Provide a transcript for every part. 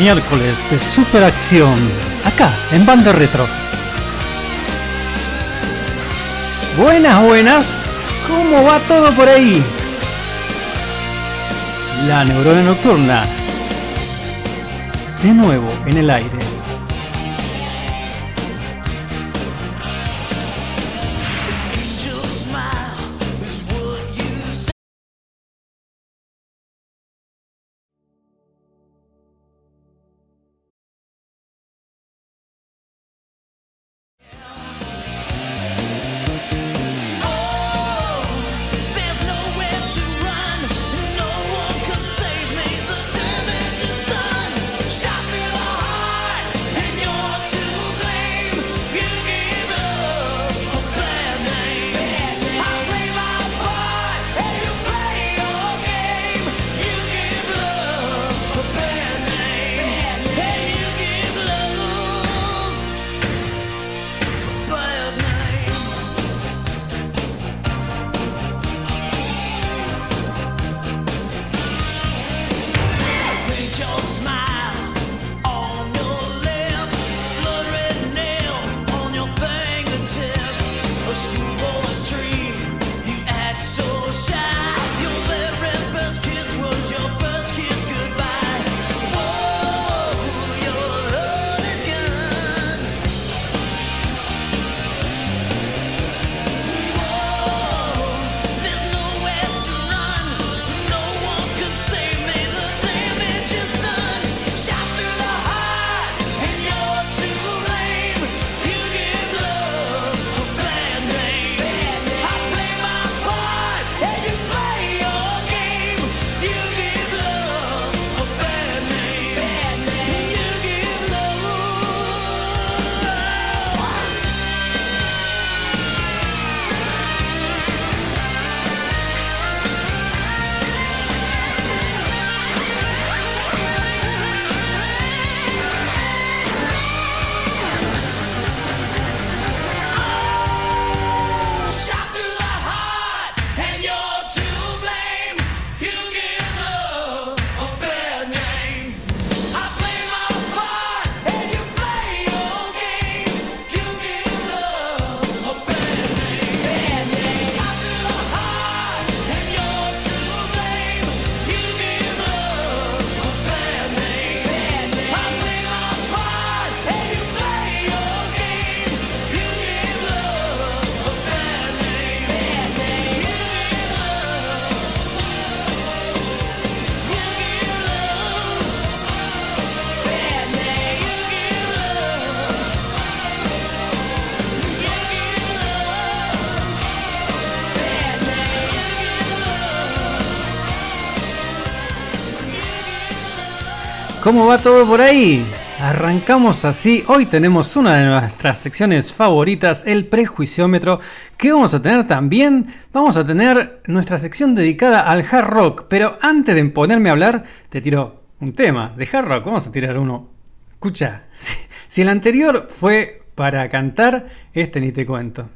Miércoles de superacción, acá en Banda Retro. Buenas, buenas, ¿cómo va todo por ahí? La neurona nocturna. De nuevo en el aire. ¿Cómo va todo por ahí? Arrancamos así. Hoy tenemos una de nuestras secciones favoritas, el prejuiciómetro. ¿Qué vamos a tener también? Vamos a tener nuestra sección dedicada al hard rock. Pero antes de ponerme a hablar, te tiro un tema de hard rock. Vamos a tirar uno. Escucha, si, si el anterior fue para cantar, este ni te cuento.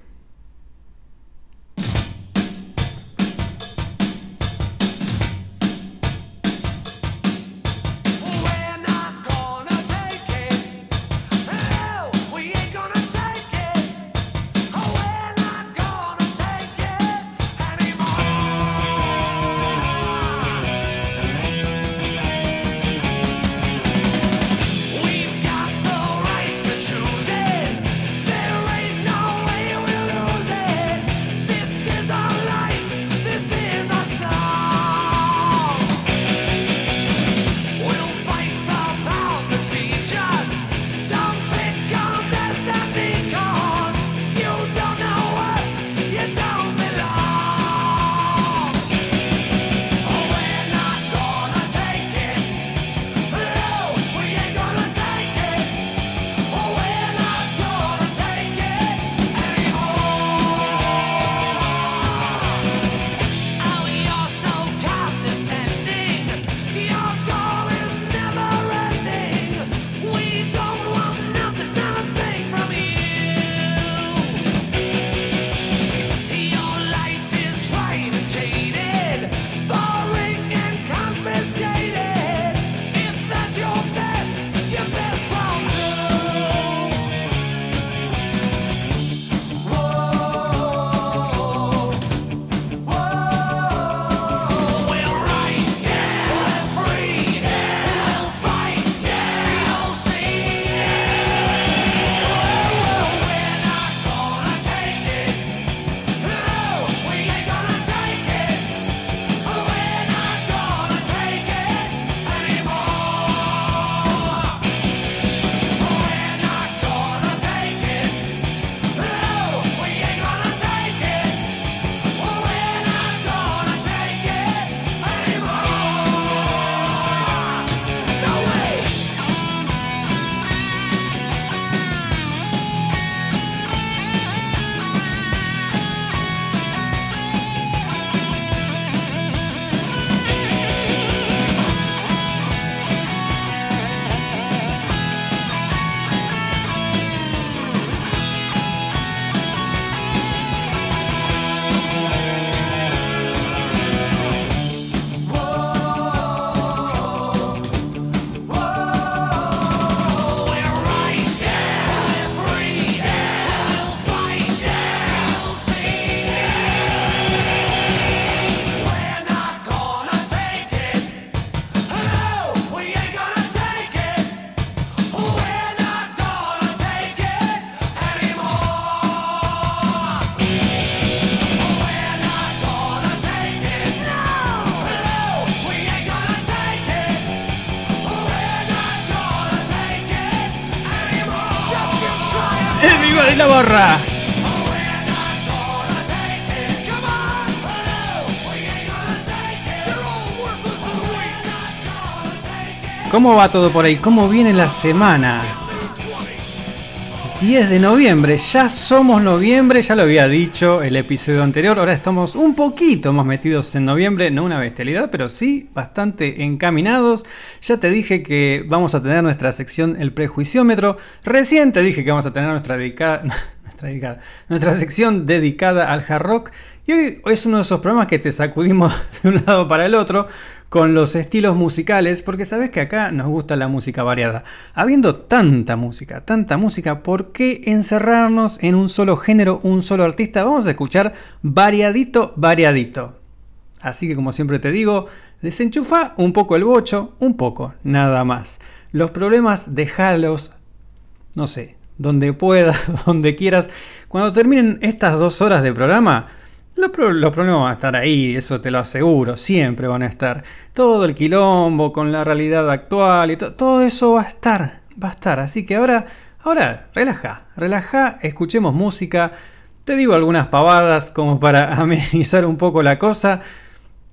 ¡Viva la borra! ¿Cómo va todo por ahí? ¿Cómo viene la semana? 10 de noviembre, ya somos noviembre, ya lo había dicho el episodio anterior, ahora estamos un poquito más metidos en noviembre, no una bestialidad, pero sí bastante encaminados. Ya te dije que vamos a tener nuestra sección El Prejuiciómetro, recién te dije que vamos a tener nuestra dedicada, nuestra, dedicada, nuestra sección dedicada al hard rock y hoy es uno de esos programas que te sacudimos de un lado para el otro con los estilos musicales, porque sabes que acá nos gusta la música variada. Habiendo tanta música, tanta música, ¿por qué encerrarnos en un solo género, un solo artista? Vamos a escuchar variadito, variadito. Así que como siempre te digo, desenchufa un poco el bocho, un poco, nada más. Los problemas dejalos, no sé, donde puedas, donde quieras. Cuando terminen estas dos horas de programa, los, problemas van a estar ahí, eso te lo aseguro, siempre van a estar. Todo el quilombo con la realidad actual y todo eso va a estar, va a estar. Así que ahora, ahora, relaja, relaja, escuchemos música. Te digo algunas pavadas como para amenizar un poco la cosa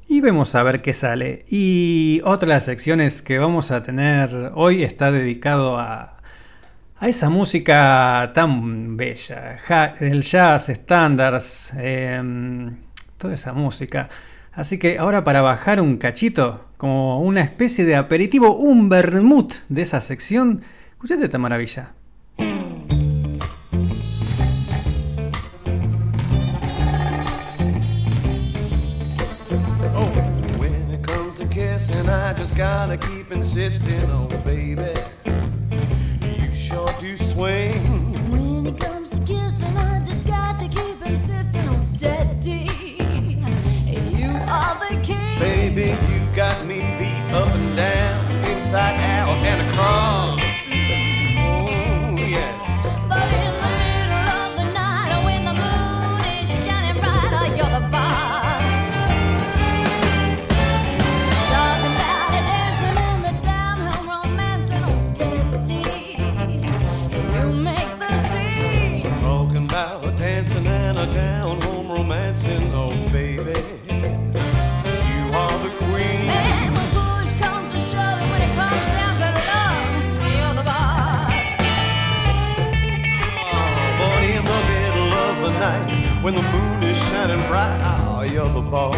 y vemos a ver qué sale. Y otra de las secciones que vamos a tener hoy está dedicado a, a esa música tan bella, el jazz, estándares, em, toda esa música. Así que ahora para bajar un cachito, como una especie de aperitivo, un vermut de esa sección, escuchate esta maravilla. Sure do swing. When it comes to kissing, I just got to keep insisting on daddy. You are the king. Baby, you've got me beat up and down, inside out and when the moon is shining bright. You're the boss.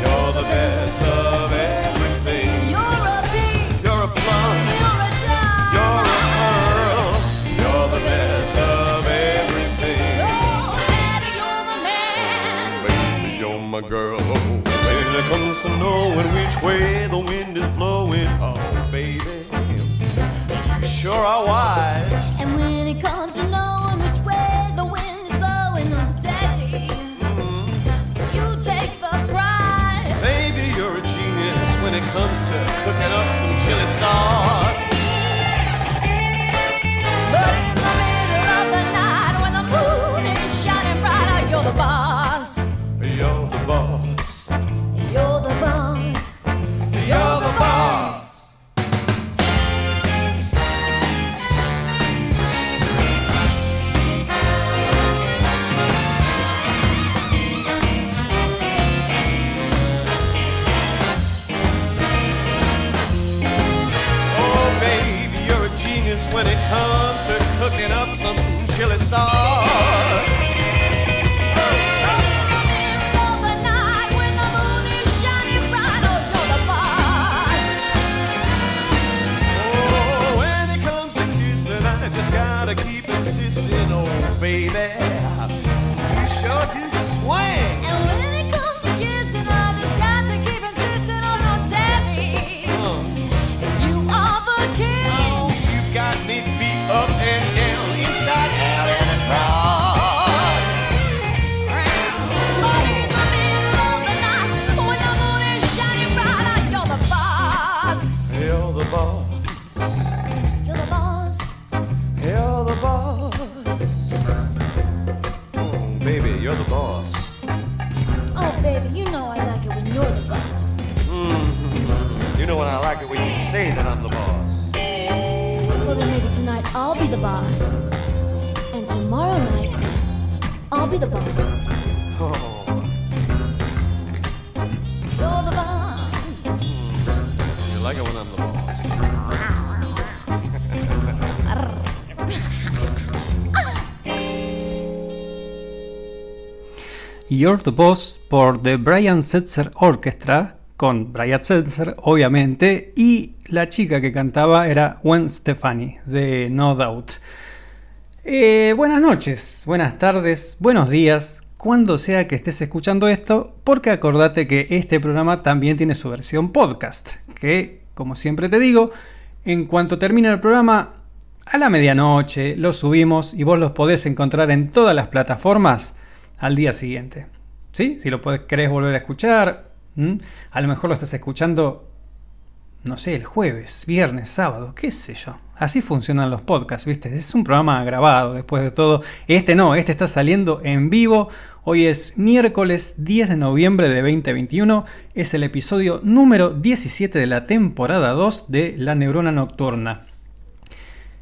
You're the best of everything. You're a peach. You're a plum. You're a dime. You're a pearl. You're the best of everything. Oh, Daddy, you're the man. Baby, you're my girl. When it comes to knowing which way the wind is blowing, oh, baby, you sure are wise. And when it comes to comes to cooking up some chili sauce. Gotta keep insisting, oh baby, you sure do swing. Say that I'm the boss. So maybe tonight I'll be the boss. And tomorrow night, I'll be the boss. You're the boss. You like it when I'm the boss. You're the Boss por The Brian Setzer Orchestra, con Brian Setzer, obviamente, y la chica que cantaba era Gwen Stefani, de No Doubt. Eh, buenas noches, buenas tardes, buenos días, cuando sea que estés escuchando esto, porque acordate que este programa también tiene su versión podcast, que, como siempre te digo, en cuanto termine el programa, a la medianoche lo subimos y vos los podés encontrar en todas las plataformas al día siguiente. ¿Sí? Si lo querés volver a escuchar, ¿m? a lo mejor lo estás escuchando, no sé, el jueves, viernes, sábado, qué sé yo. Así funcionan los podcasts, ¿viste? Es un programa grabado después de todo. Este no, este está saliendo en vivo. Hoy es miércoles 10 de noviembre de 2021. Es el episodio número 17 de la temporada 2 de La Neurona Nocturna.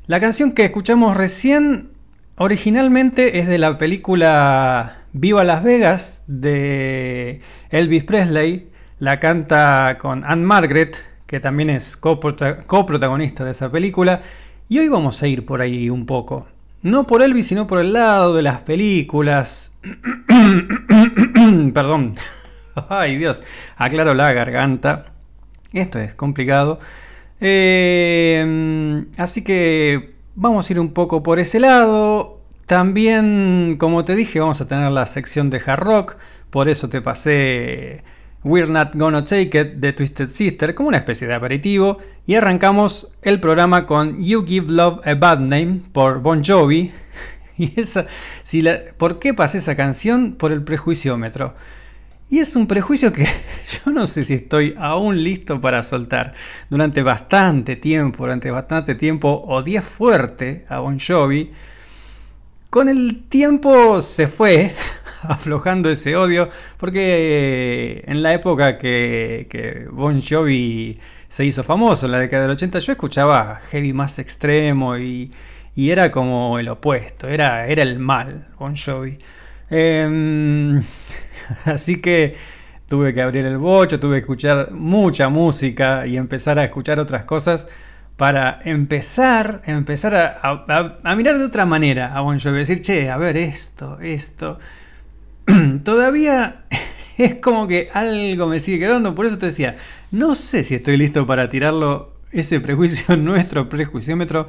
La canción que escuchamos recién originalmente es de la película Viva Las Vegas de Elvis Presley. La canta con Anne Margaret, que también es coprota- coprotagonista de esa película. Y hoy vamos a ir por ahí un poco. No por Elvis, sino por el lado de las películas. Perdón. Ay Dios, aclaro la garganta. Esto es complicado. Eh, así que vamos a ir un poco por ese lado. También, como te dije, vamos a tener la sección de hard rock. Por eso te pasé We're Not Gonna Take It de Twisted Sister como una especie de aperitivo. Y arrancamos el programa con You Give Love a Bad Name por Bon Jovi. Y esa, ¿Por qué pasé esa canción? Por el prejuiciómetro. Y es un prejuicio que yo no sé si estoy aún listo para soltar. Durante bastante tiempo, durante bastante tiempo odié fuerte a Bon Jovi. Con el tiempo se fue aflojando ese odio, porque eh, en la época que, Bon Jovi se hizo famoso, en la década del 80, yo escuchaba heavy más extremo y, y era como el opuesto, era, era el mal Bon Jovi. Em, así que tuve que abrir el bocho, tuve que escuchar mucha música y empezar a escuchar otras cosas para empezar, empezar a, mirar de otra manera a Bon Jovi, decir, che, a ver esto, esto. Todavía es como que algo me sigue quedando, por eso te decía, no sé si estoy listo para tirarlo, ese prejuicio, nuestro prejuiciómetro.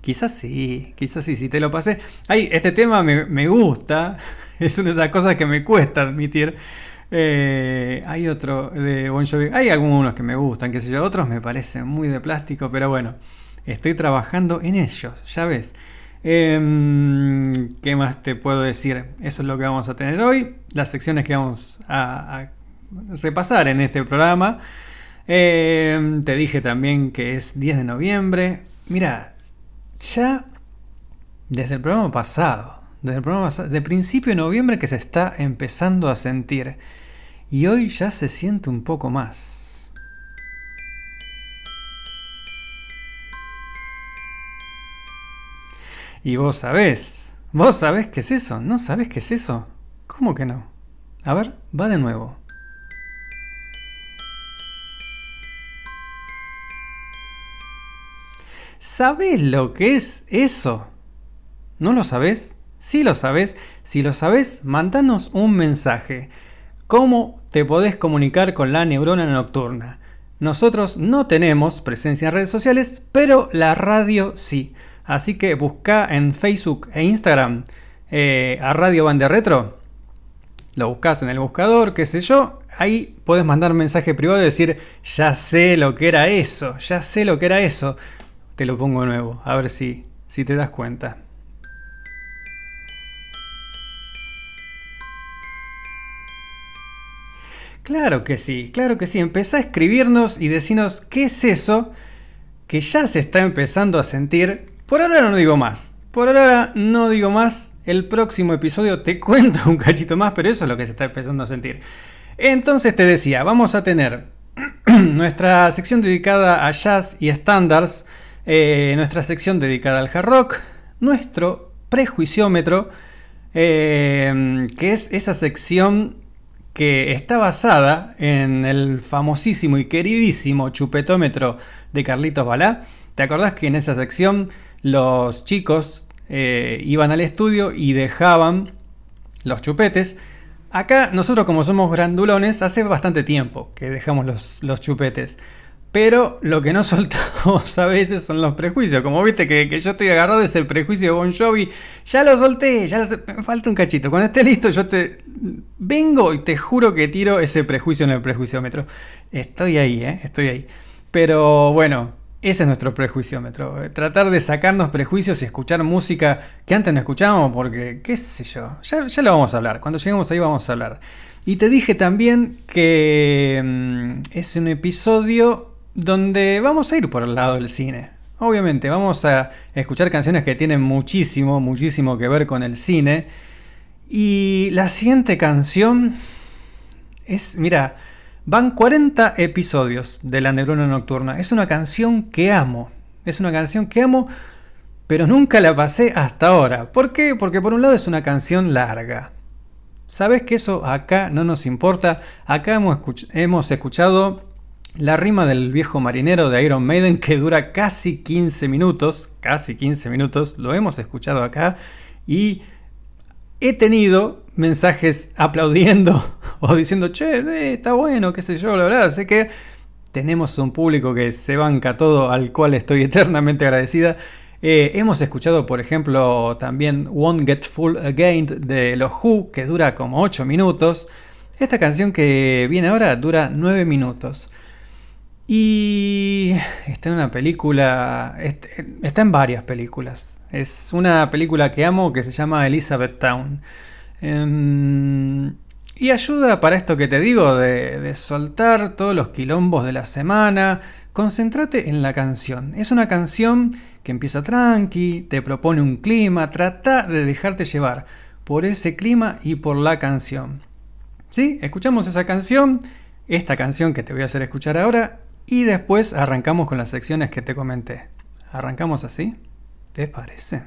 Quizás sí, quizás sí, si te lo pasé. Ay, este tema me, me gusta, es una de esas cosas que me cuesta admitir. Eh, hay otro de Bon Jovi, hay algunos que me gustan, qué sé yo, otros me parecen muy de plástico, pero bueno, estoy trabajando en ellos, ya ves. Em, ¿Qué más te puedo decir? Eso es lo que vamos a tener hoy, las secciones que vamos a, repasar en este programa. Em, te dije también que es 10 de noviembre. Mira, ya desde el programa pasado, desde el programa pasado, de principio de noviembre que se está empezando a sentir. Y hoy ya se siente un poco más. Y vos sabés, vos sabés qué es eso, ¿no sabés qué es eso? ¿Cómo que no? A ver, va de nuevo. ¿Sabés lo que es eso? ¿No lo sabés? Sí lo sabés. Si lo sabés, mandanos un mensaje. ¿Cómo te podés comunicar con la neurona nocturna? Nosotros no tenemos presencia en redes sociales, pero la radio sí. Así que busca en Facebook e Instagram eh, a Radio Bande Retro. Lo buscas en el buscador, qué sé yo. Ahí puedes mandar mensaje privado y decir, ya sé lo que era eso, ya sé lo que era eso. Te lo pongo nuevo, a ver si, si te das cuenta. Claro que sí, claro que sí. Empezá a escribirnos y decinos qué es eso que ya se está empezando a sentir. Por ahora no digo más. Por ahora no digo más. El próximo episodio te cuento un cachito más, pero eso es lo que se está empezando a sentir. Entonces te decía, vamos a tener nuestra sección dedicada a jazz y estándares eh, nuestra sección dedicada al hard rock, nuestro prejuiciómetro, eh, que es esa sección que está basada en el famosísimo y queridísimo chupetómetro de Carlitos Balá. ¿Te acordás que en esa sección los chicos eh, iban al estudio y dejaban los chupetes? Acá nosotros como somos grandulones, hace bastante tiempo que dejamos los, los chupetes. Pero lo que no soltamos a veces son los prejuicios. Como viste que, que yo estoy agarrado es el prejuicio de Bon Jovi. Ya lo solté, ya lo sol- me falta un cachito. Cuando esté listo yo te vengo y te juro que tiro ese prejuicio en el prejuiciómetro. Estoy ahí, ¿eh? Estoy ahí. Pero bueno, ese es nuestro prejuiciómetro. eh, Tratar de sacarnos prejuicios y escuchar música que antes no escuchábamos porque, qué sé yo, ya, ya lo vamos a hablar. Cuando lleguemos ahí vamos a hablar. Y te dije también que mm, es un episodio donde vamos a ir por el lado del cine. Obviamente, vamos a escuchar canciones que tienen muchísimo, muchísimo que ver con el cine. Y la siguiente canción es, mira, van 40 episodios de La Neurona Nocturna. Es una canción que amo. Es una canción que amo, pero nunca la pasé hasta ahora. ¿Por qué? Porque por un lado es una canción larga. Sabes que eso acá no nos importa. Acá hemos, hemos escuchado la rima del viejo marinero de Iron Maiden que dura casi 15 minutos. Casi 15 minutos. Lo hemos escuchado acá. Y he tenido mensajes aplaudiendo o diciendo, che, eh, está bueno, qué sé yo, la verdad. Sé que tenemos un público que se banca todo, al cual estoy eternamente agradecida. Eh, hemos escuchado, por ejemplo, también Won't Get Full Again de los Who, que dura como 8 minutos. Esta canción que viene ahora dura 9 minutos. Y está en una película, est- está en varias películas. Es una película que amo que se llama Elizabeth Town. Em, y ayuda para esto que te digo, de, de soltar todos los quilombos de la semana. Concéntrate en la canción. Es una canción que empieza tranqui, te propone un clima, trata de dejarte llevar por ese clima y por la canción. ¿Sí? Escuchamos esa canción, esta canción que te voy a hacer escuchar ahora, y después arrancamos con las secciones que te comenté. ¿Arrancamos así? ¿Te parece?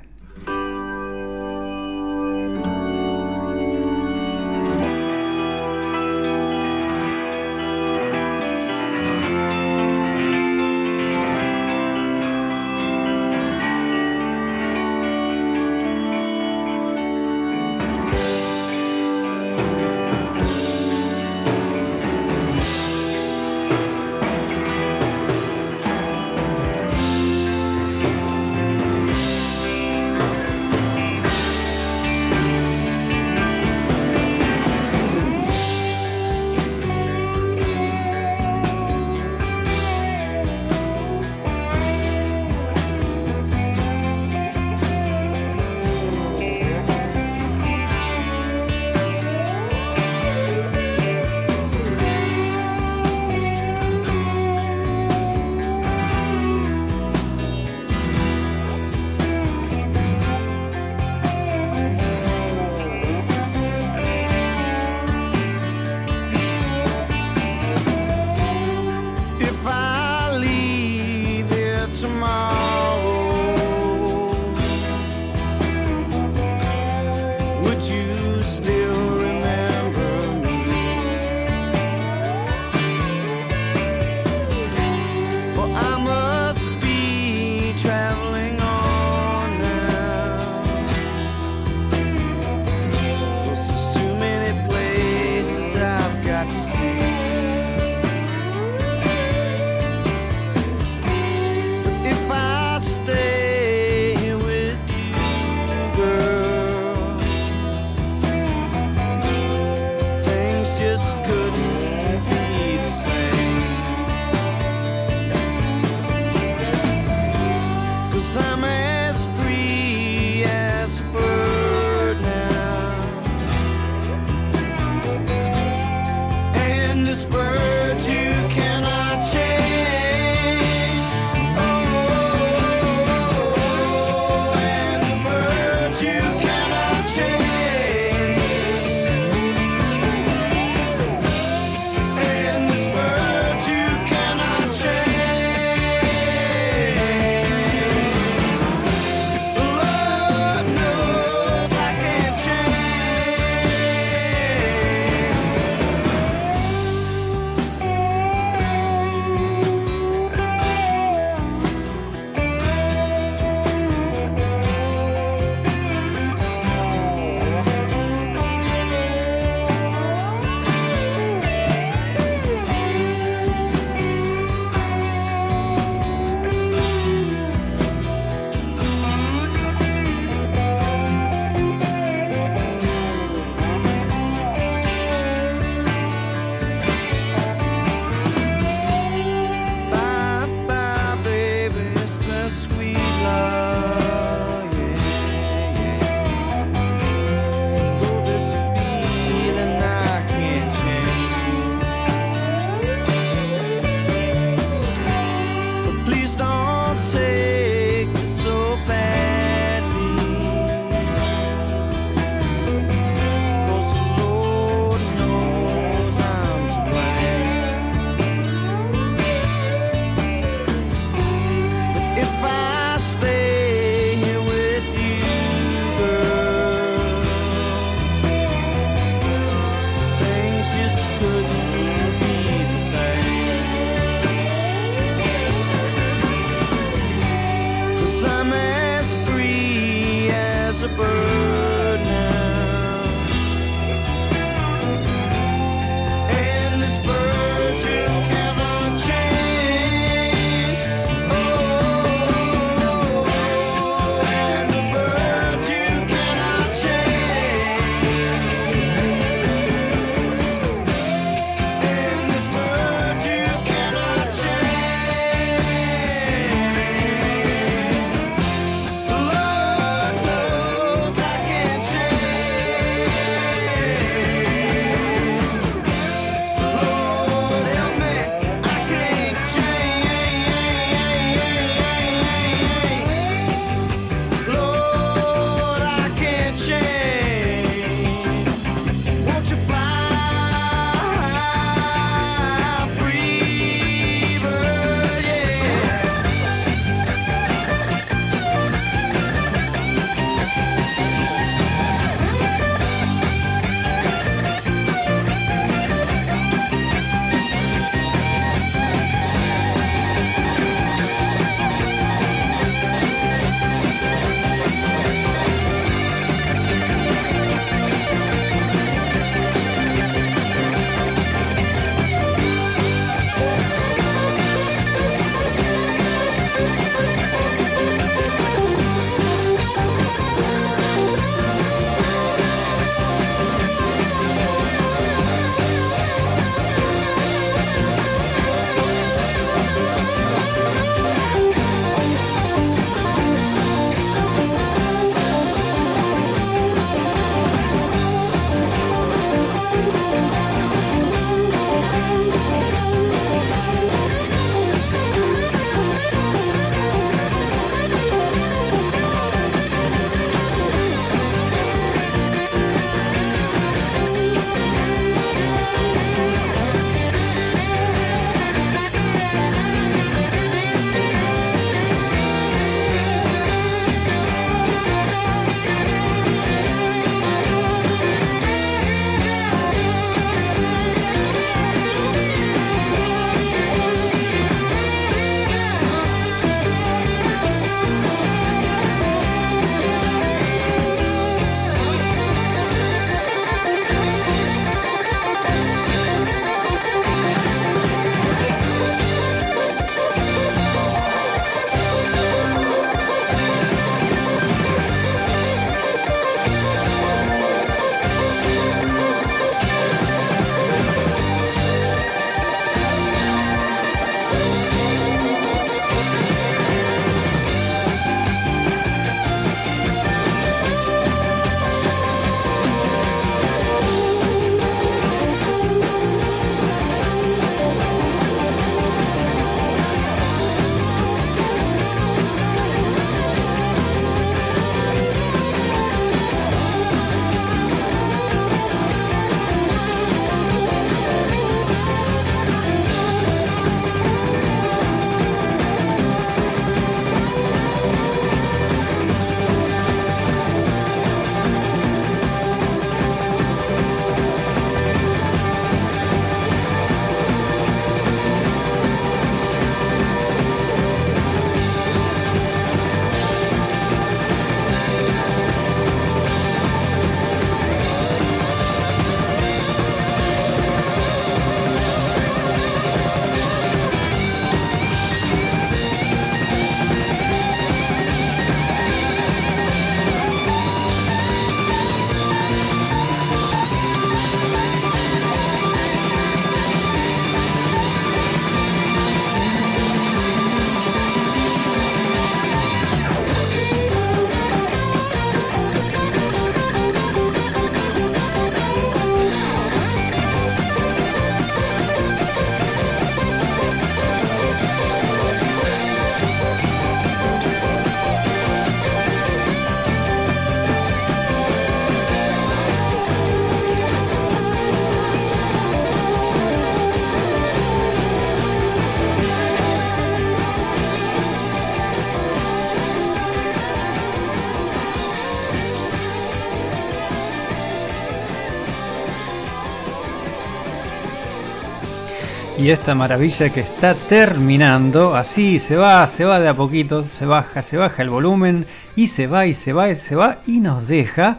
Y esta maravilla que está terminando, así se va, se va de a poquito, se baja, se baja el volumen y se va y se va y se va y nos deja,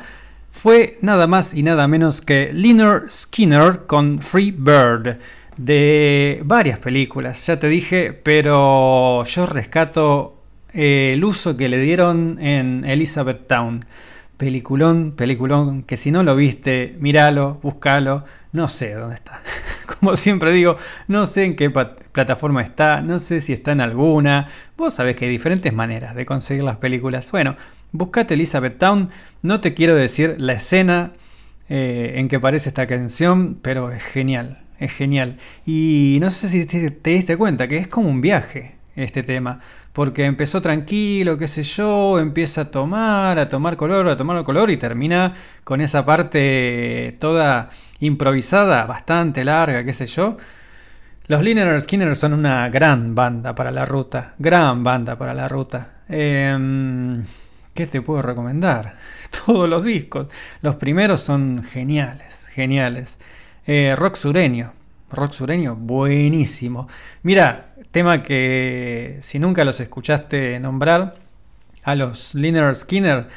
fue nada más y nada menos que Leonard Skinner con Free Bird de varias películas, ya te dije, pero yo rescato eh, el uso que le dieron en Elizabeth Town. Peliculón, peliculón, que si no lo viste, míralo, búscalo, no sé dónde está. Como siempre digo, no sé en qué plataforma está, no sé si está en alguna. Vos sabés que hay diferentes maneras de conseguir las películas. Bueno, buscate Elizabeth Town, no te quiero decir la escena eh, en que aparece esta canción, pero es genial, es genial. Y no sé si te, te diste cuenta que es como un viaje este tema, porque empezó tranquilo, qué sé yo, empieza a tomar, a tomar color, a tomar color y termina con esa parte toda improvisada, bastante larga, qué sé yo. Los Liner Skinner son una gran banda para la ruta, gran banda para la ruta. Em, ¿Qué te puedo recomendar? Todos los discos. Los primeros son geniales, geniales. Eh, rock sureño, rock sureño, buenísimo. Mira, tema que si nunca los escuchaste nombrar, a los Liner Skinner,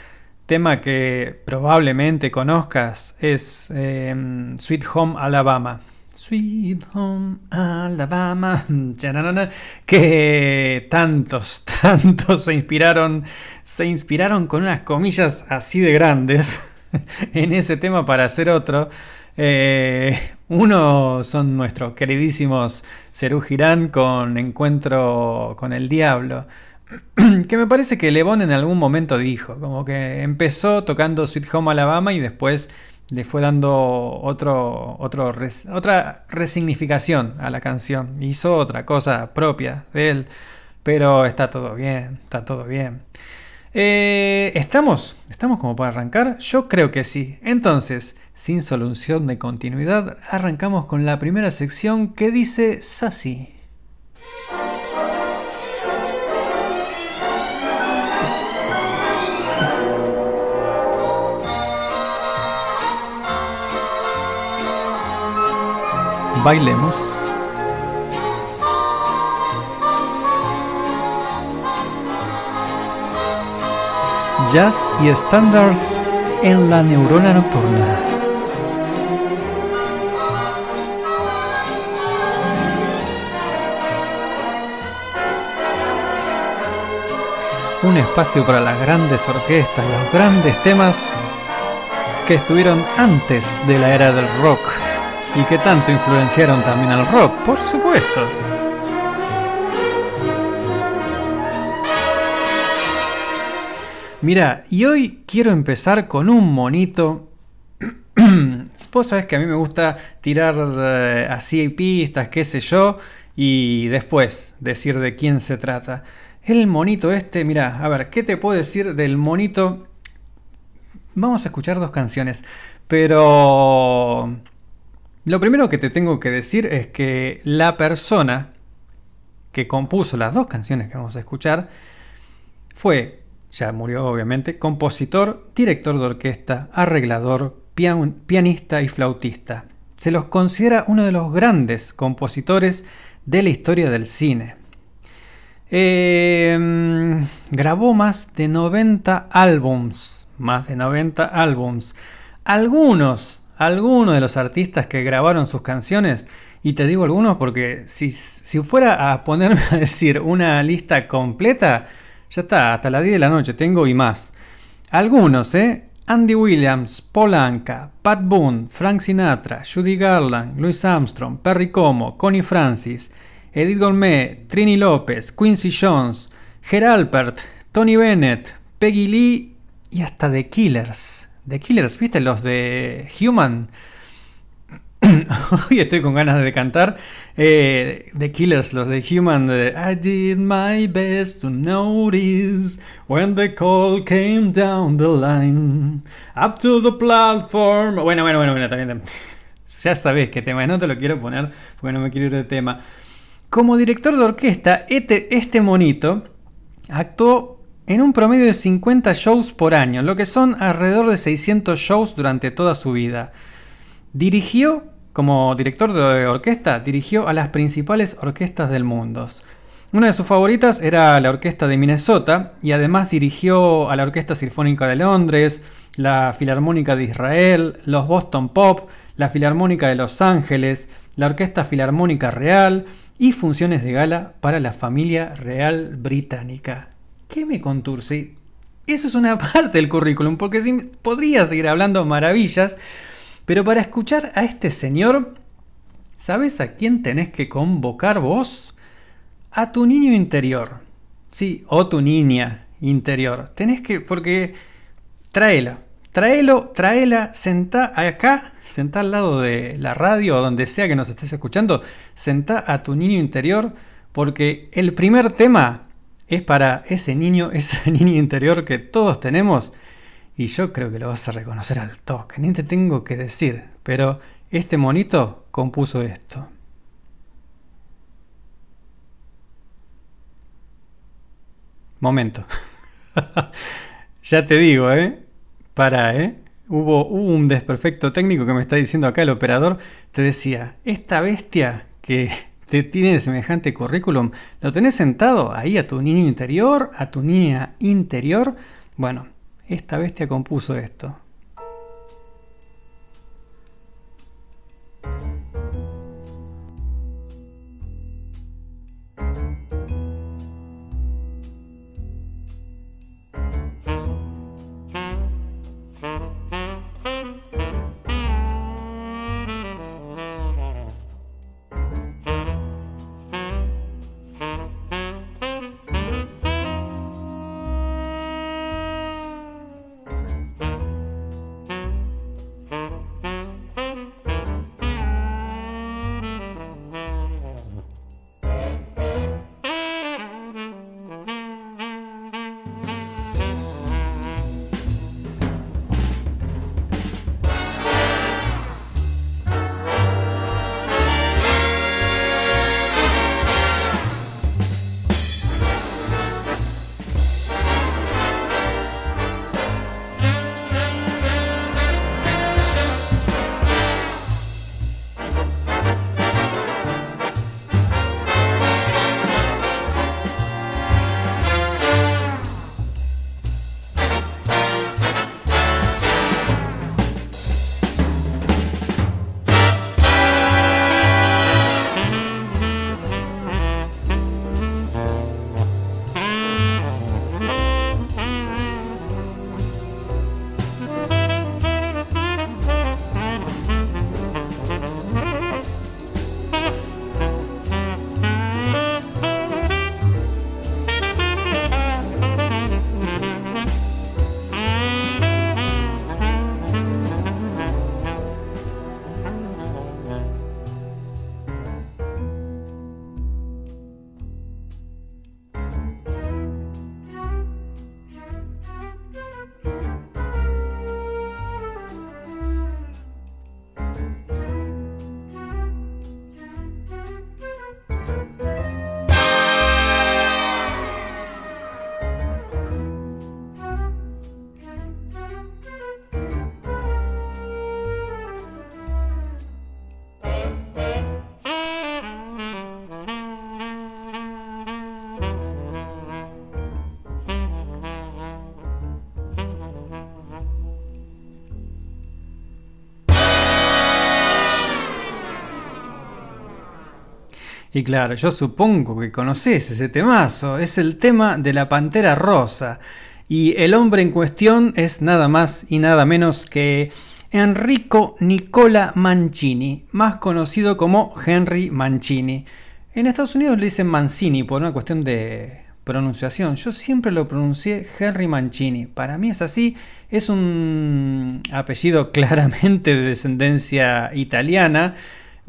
tema que probablemente conozcas es em, Sweet Home Alabama. Sweet Home Alabama, que tantos, tantos se inspiraron, se inspiraron con unas comillas así de grandes en ese tema para hacer otro. Eh, uno son nuestros queridísimos Cerú Girán con Encuentro con el Diablo. que me parece que Lebón en algún momento dijo, como que empezó tocando Sweet Home Alabama y después le fue dando otro, otro otra resignificación a la canción. Hizo otra cosa propia de él, pero está todo bien, está todo bien. Eh, ¿Estamos? ¿Estamos como para arrancar? Yo creo que sí. Entonces, sin solución de continuidad, arrancamos con la primera sección que dice Sassy. Bailemos. Jazz y estándares en la neurona nocturna. Un espacio para las grandes orquestas, los grandes temas que estuvieron antes de la era del rock y que tanto influenciaron también al rock, por supuesto. Mira, y hoy quiero empezar con un monito. Vos sabés que a mí me gusta tirar eh, así pistas, qué sé yo, y después decir de quién se trata. El monito este, mira, a ver, ¿qué te puedo decir del monito? Vamos a escuchar dos canciones, pero lo primero que te tengo que decir es que la persona que compuso las dos canciones que vamos a escuchar fue, ya murió obviamente, compositor, director de orquesta, arreglador, pian- pianista y flautista. Se los considera uno de los grandes compositores de la historia del cine. Eh, grabó más de 90 álbums, más de 90 álbums. Algunos, algunos de los artistas que grabaron sus canciones, y te digo algunos porque si, si fuera a ponerme a decir una lista completa, ya está, hasta las 10 de la noche tengo y más. Algunos, ¿eh? Andy Williams, Paul Anka, Pat Boone, Frank Sinatra, Judy Garland, Louis Armstrong, Perry Como, Connie Francis, Edith Gourmet, Trini López, Quincy Jones, Ger Alpert, Tony Bennett, Peggy Lee y hasta The Killers. The Killers, ¿viste? Los de Human. Hoy estoy con ganas de cantar. Eh, The Killers, los de Human. I did my best to notice when the call came down the line. Up to the platform. Bueno, bueno, bueno, bueno, también. Ya sabés qué tema es, no te lo quiero poner porque no me quiero ir de tema. Como director de orquesta, este, este monito actuó en un promedio de 50 shows por año, lo que son alrededor de 600 shows durante toda su vida. Dirigió como director de orquesta, dirigió a las principales orquestas del mundo. Una de sus favoritas era la Orquesta de Minnesota y además dirigió a la Orquesta Sinfónica de Londres, la Filarmónica de Israel, los Boston Pop, la Filarmónica de Los Ángeles, la Orquesta Filarmónica Real y funciones de gala para la familia real británica. ¿Qué me conturce? Eso es una parte del currículum, porque sí, podría seguir hablando maravillas, pero para escuchar a este señor, ¿sabes a quién tenés que convocar vos? A tu niño interior. Sí, o tu niña interior. Tenés que, porque tráela, tráelo, tráela, sentá acá, sentá al lado de la radio o donde sea que nos estés escuchando, sentá a tu niño interior, porque el primer tema es para ese niño, ese niño interior que todos tenemos, y yo creo que lo vas a reconocer al toque, ni te tengo que decir, pero este monito compuso esto. Momento. ya te digo, ¿eh? Para, ¿eh? Hubo, hubo un desperfecto técnico que me está diciendo acá el operador. Te decía, esta bestia que te tiene semejante currículum, ¿lo tenés sentado ahí a tu niño interior, a tu niña interior? Bueno, esta bestia compuso esto. Y claro, yo supongo que conoces ese temazo. Es el tema de la Pantera Rosa. Y el hombre en cuestión es nada más y nada menos que Enrico Nicola Mancini, más conocido como Henry Mancini. En Estados Unidos le dicen Mancini por una cuestión de pronunciación. Yo siempre lo pronuncié Henry Mancini. Para mí es así. Es un apellido claramente de descendencia italiana.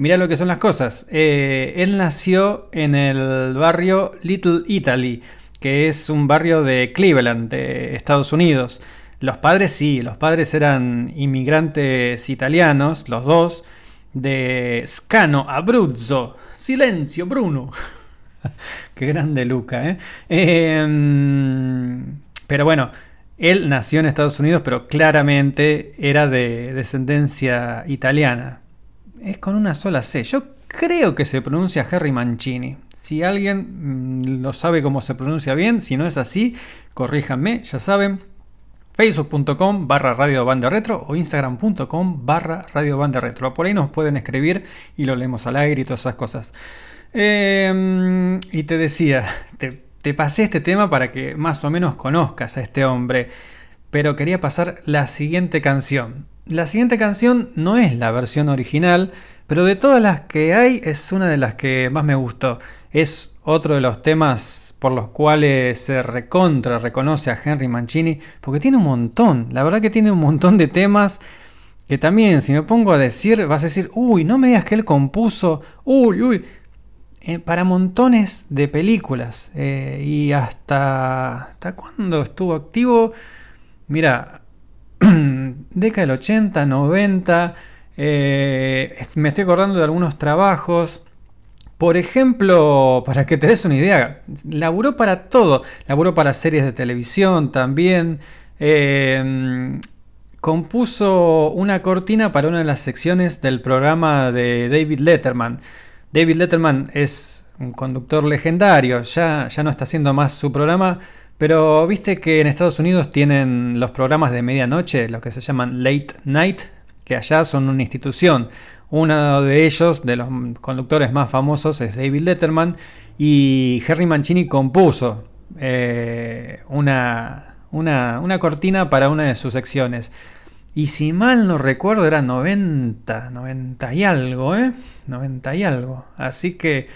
Mirá lo que son las cosas. Eh, él nació en el barrio Little Italy, que es un barrio de Cleveland, de Estados Unidos. Los padres sí, los padres eran inmigrantes italianos, los dos, de Scano, Abruzzo. Silencio, Bruno. Qué grande Luca, ¿eh? Em, pero bueno, él nació en Estados Unidos, pero claramente era de descendencia italiana es con una sola C. Yo creo que se pronuncia Harry Mancini. Si alguien mm, lo sabe cómo se pronuncia bien, si no es así, corríjanme, ya saben. Facebook.com barra Radio Banda Retro o Instagram.com barra Radio Banda Retro. Por ahí nos pueden escribir y lo leemos al aire y todas esas cosas. Eh, y te decía, te pasé este tema para que más o menos conozcas a este hombre. Pero quería pasar la siguiente canción. La siguiente canción no es la versión original, pero de todas las que hay es una de las que más me gustó. Es otro de los temas por los cuales se recontra reconoce a Henry Mancini, porque tiene un montón, la verdad que tiene un montón de temas que también si me pongo a decir, vas a decir, uy, no me digas que él compuso, uy, uy, eh, para montones de películas. eh, y hasta, ¿hasta cuándo estuvo activo? Mira, década del 80, 90, eh, me estoy acordando de algunos trabajos. Por ejemplo, para que te des una idea, laburó para todo. Laburó para series de televisión también. eh, compuso una cortina para una de las secciones del programa de David Letterman. David Letterman es un conductor legendario, ya, ya no está haciendo más su programa, pero viste que en Estados Unidos tienen los programas de medianoche, los que se llaman Late Night, que allá son una institución. Uno de ellos, de los conductores más famosos, es David Letterman y Harry Mancini compuso eh, una, una, una cortina para una de sus secciones. Y si mal no recuerdo, era 90, 90 y algo, ¿eh? 90 y algo. Así que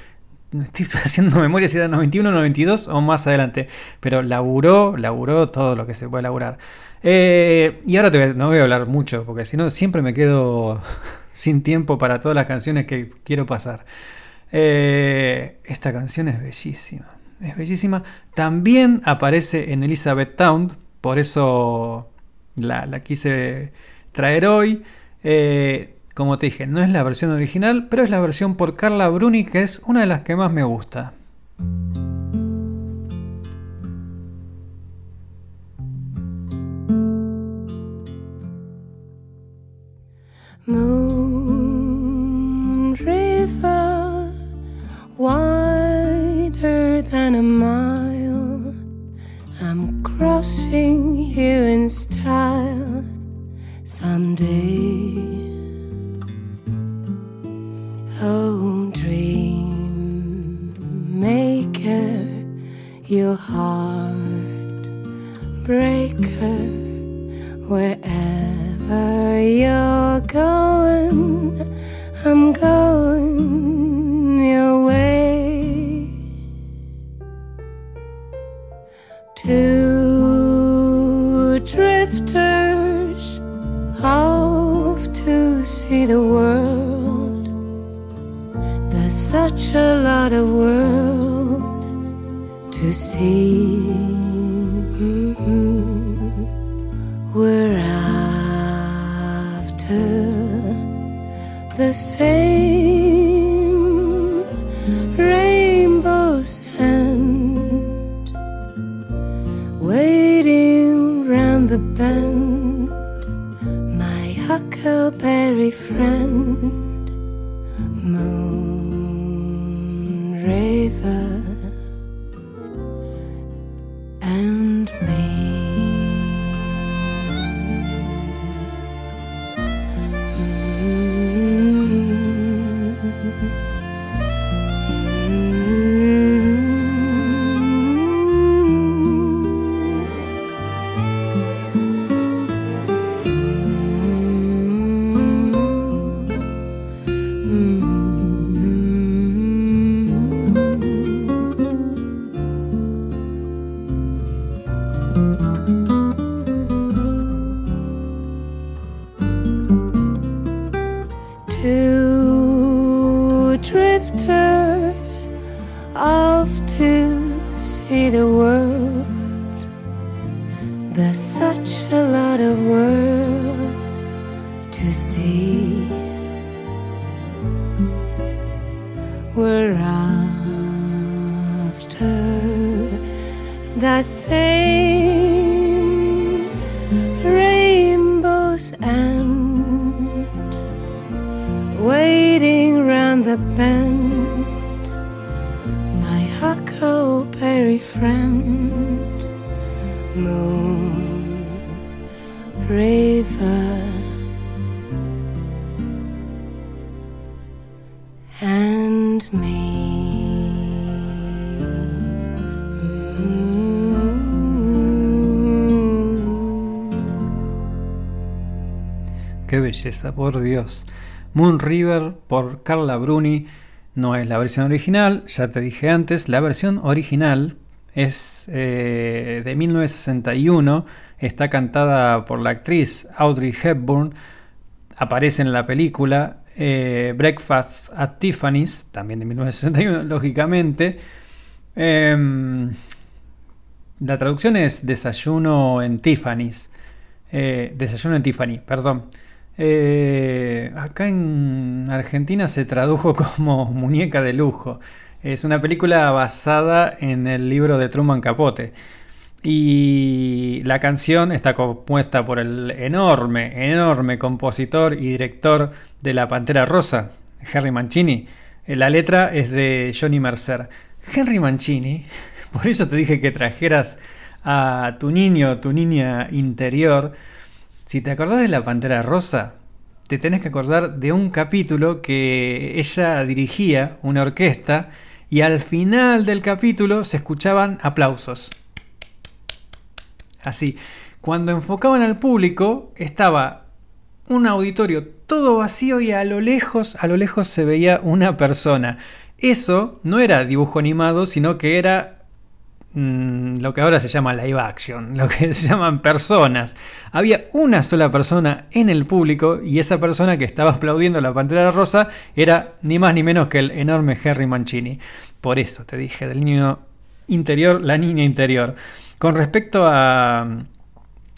estoy haciendo memoria si era 91, 92 o más adelante. Pero laburó, laburó todo lo que se puede laburar. Eh, y ahora no voy a hablar mucho, porque si no siempre me quedo sin tiempo para todas las canciones que quiero pasar. Eh, esta canción es bellísima, es bellísima. También aparece en Elizabeth Town, por eso la, la quise traer hoy. Eh, como te dije, no es la versión original, pero es la versión por Carla Bruni, que es una de las que más me gusta. Moon River, wider than a mile. I'm crossing you in style someday. Belleza, por Dios. Moon River por Carla Bruni no es la versión original, ya te dije antes, la versión original es eh, de 1961, está cantada por la actriz Audrey Hepburn, aparece en la película eh, Breakfast at Tiffany's, también de 1961, lógicamente. Em, la traducción es desayuno en Tiffany's. Eh, desayuno en Tiffany, perdón. Eh, acá en Argentina se tradujo como Muñeca de Lujo. Es una película basada en el libro de Truman Capote. Y la canción está compuesta por el enorme, enorme compositor y director de La Pantera Rosa, Henry Mancini. Eh, La letra es de Johnny Mercer. Henry Mancini, por eso te dije que trajeras a tu niño, tu niña interior. Si te acordás de La Pantera Rosa, te tenés que acordar de un capítulo que ella dirigía una orquesta y al final del capítulo se escuchaban aplausos. Así, cuando enfocaban al público estaba un auditorio todo vacío y a lo lejos, a lo lejos se veía una persona. Eso no era dibujo animado, sino que era mm, lo que ahora se llama live action, lo que se llaman personas. Había una sola persona en el público y esa persona que estaba aplaudiendo la Pantera Rosa era ni más ni menos que el enorme Harry Mancini. Por eso te dije del niño interior, la niña interior. Con respecto a,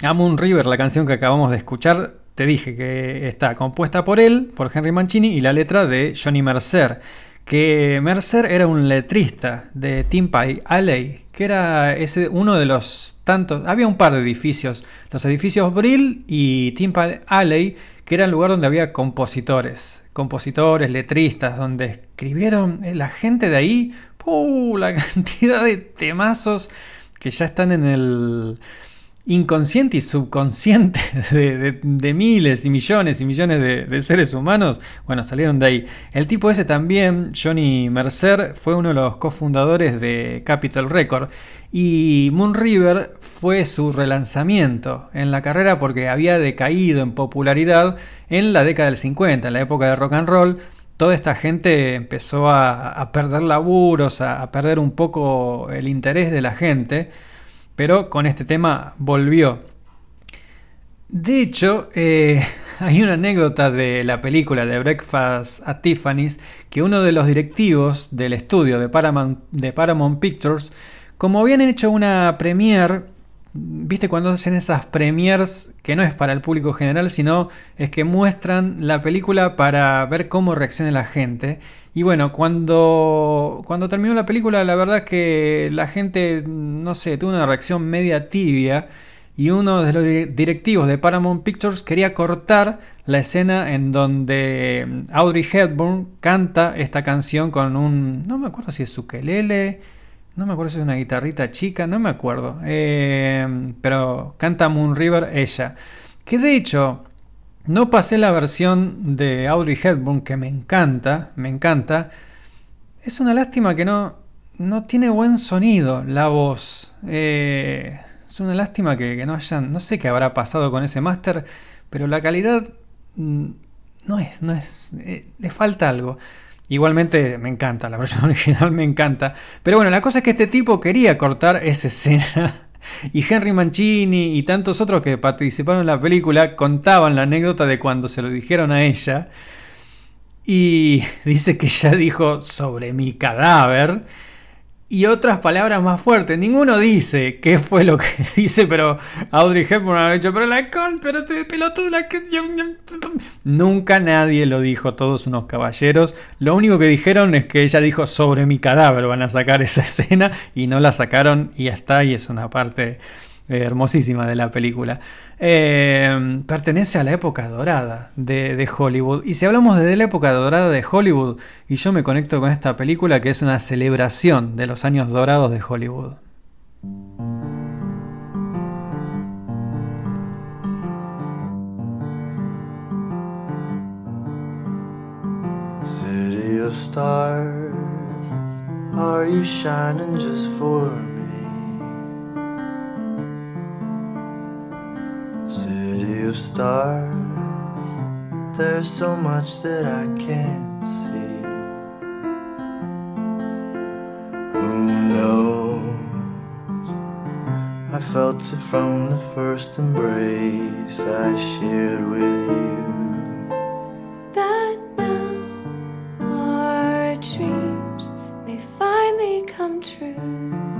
a Moon River, la canción que acabamos de escuchar, te dije que está compuesta por él, por Henry Mancini, y la letra de Johnny Mercer. Que Mercer era un letrista de Tim Pie Alley, que era ese, uno de los tantos. Había un par de edificios, los edificios Brill y Tim Pie Alley, que era el lugar donde había compositores, compositores, letristas, donde escribieron eh, la gente de ahí, ¡puh! la cantidad de temazos que ya están en el inconsciente y subconsciente de, miles y millones y millones de, seres humanos, bueno, salieron de ahí. El tipo ese también, Johnny Mercer, fue uno de los cofundadores de Capitol Record. Y Moon River fue su relanzamiento en la carrera porque había decaído en popularidad en la década del 50, en la época de rock and roll toda esta gente empezó a, perder laburos, a perder un poco el interés de la gente, pero con este tema volvió. De hecho, eh, hay una anécdota de la película de Breakfast at Tiffany's que uno de los directivos del estudio de Paramount, de Paramount Pictures, como habían hecho una premiere, viste cuando hacen esas premieres que no es para el público general, sino es que muestran la película para ver cómo reacciona la gente. Y bueno, cuando, cuando terminó la película, la verdad es que la gente, no sé, tuvo una reacción media tibia. Y uno de los di- directivos de Paramount Pictures quería cortar la escena en donde Audrey Hepburn canta esta canción con un. No me acuerdo si es ukelele. No me acuerdo si es una guitarrita chica, no me acuerdo. Eh, pero canta Moon River ella. Que de hecho, no pasé la versión de Audrey Hepburn, que me encanta, me encanta. Es una lástima que no, no tiene buen sonido la voz. Eh, es una lástima que, no hayan. No sé qué habrá pasado con ese máster, pero la calidad mm, no es, no es. eh, le falta algo. Igualmente me encanta, la versión original me encanta. Pero bueno, la cosa es que este tipo quería cortar esa escena. Y Henry Mancini y tantos otros que participaron en la película contaban la anécdota de cuando se lo dijeron a ella. Y dice que ella dijo sobre mi cadáver. Y otras palabras más fuertes. Ninguno dice qué fue lo que dice, pero Audrey Hepburn ha dicho, pero la con, pero te pelotuda que... Nunca nadie lo dijo, todos unos caballeros. Lo único que dijeron es que ella dijo sobre mi cadáver van a sacar esa escena y no la sacaron y ya está, y es una parte eh, hermosísima de la película. Eh, pertenece a la época dorada de, Hollywood. Y si hablamos de la época dorada de Hollywood, y yo me conecto con esta película que es una celebración de los años dorados de Hollywood. City of stars, are you shining just for? City of stars, there's so much that I can't see. Who knows? I felt it from the first embrace I shared with you. that now our dreams may finally come true.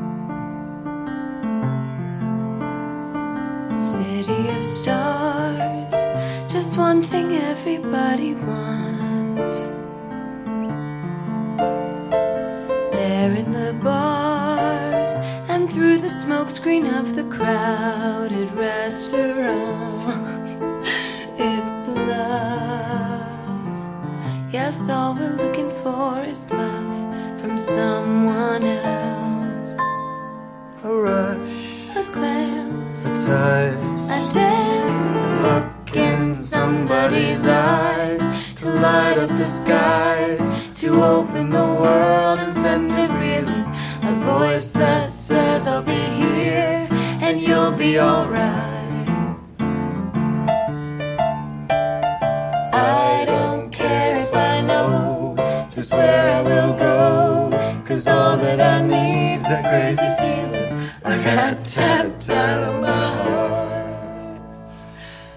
City of stars, just one thing everybody wants. There in the bars and through the smokescreen of the crowded restaurants. It's love. Yes, all we're looking for is love from someone else. A rush, A glance, a touch. Eyes to light up the skies, to open the world and send it reeling. A voice that says, I'll be here and you'll be alright. I don't care if I know just where I will go. Cause all that I need's this crazy feeling I got tapped out of my.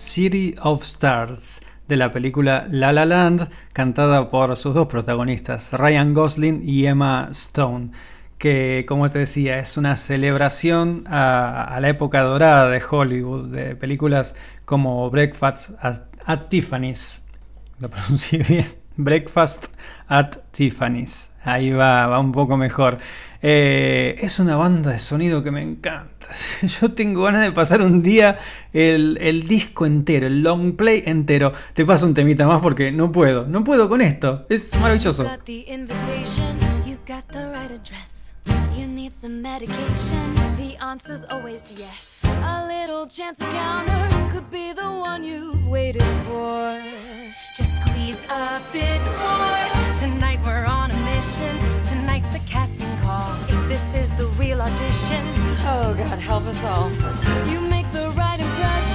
City of Stars de la película La La Land, cantada por sus dos protagonistas, Ryan Gosling y Emma Stone, que como te decía es una celebración a, la época dorada de Hollywood, de películas como Breakfast at, at Tiffany's, lo pronuncié bien, Breakfast at Tiffany's, ahí va, va un poco mejor. Eh, es una banda de sonido que me encanta. Yo tengo ganas de pasar un día el, el disco entero, el long play entero. Te paso un temita más porque no puedo, no puedo con esto. Es maravilloso. A little chance encounter could be the one you've waited for. Just squeeze a bit more. Tonight we're on a mission. Real audition, oh God, help us all. You make the right impression,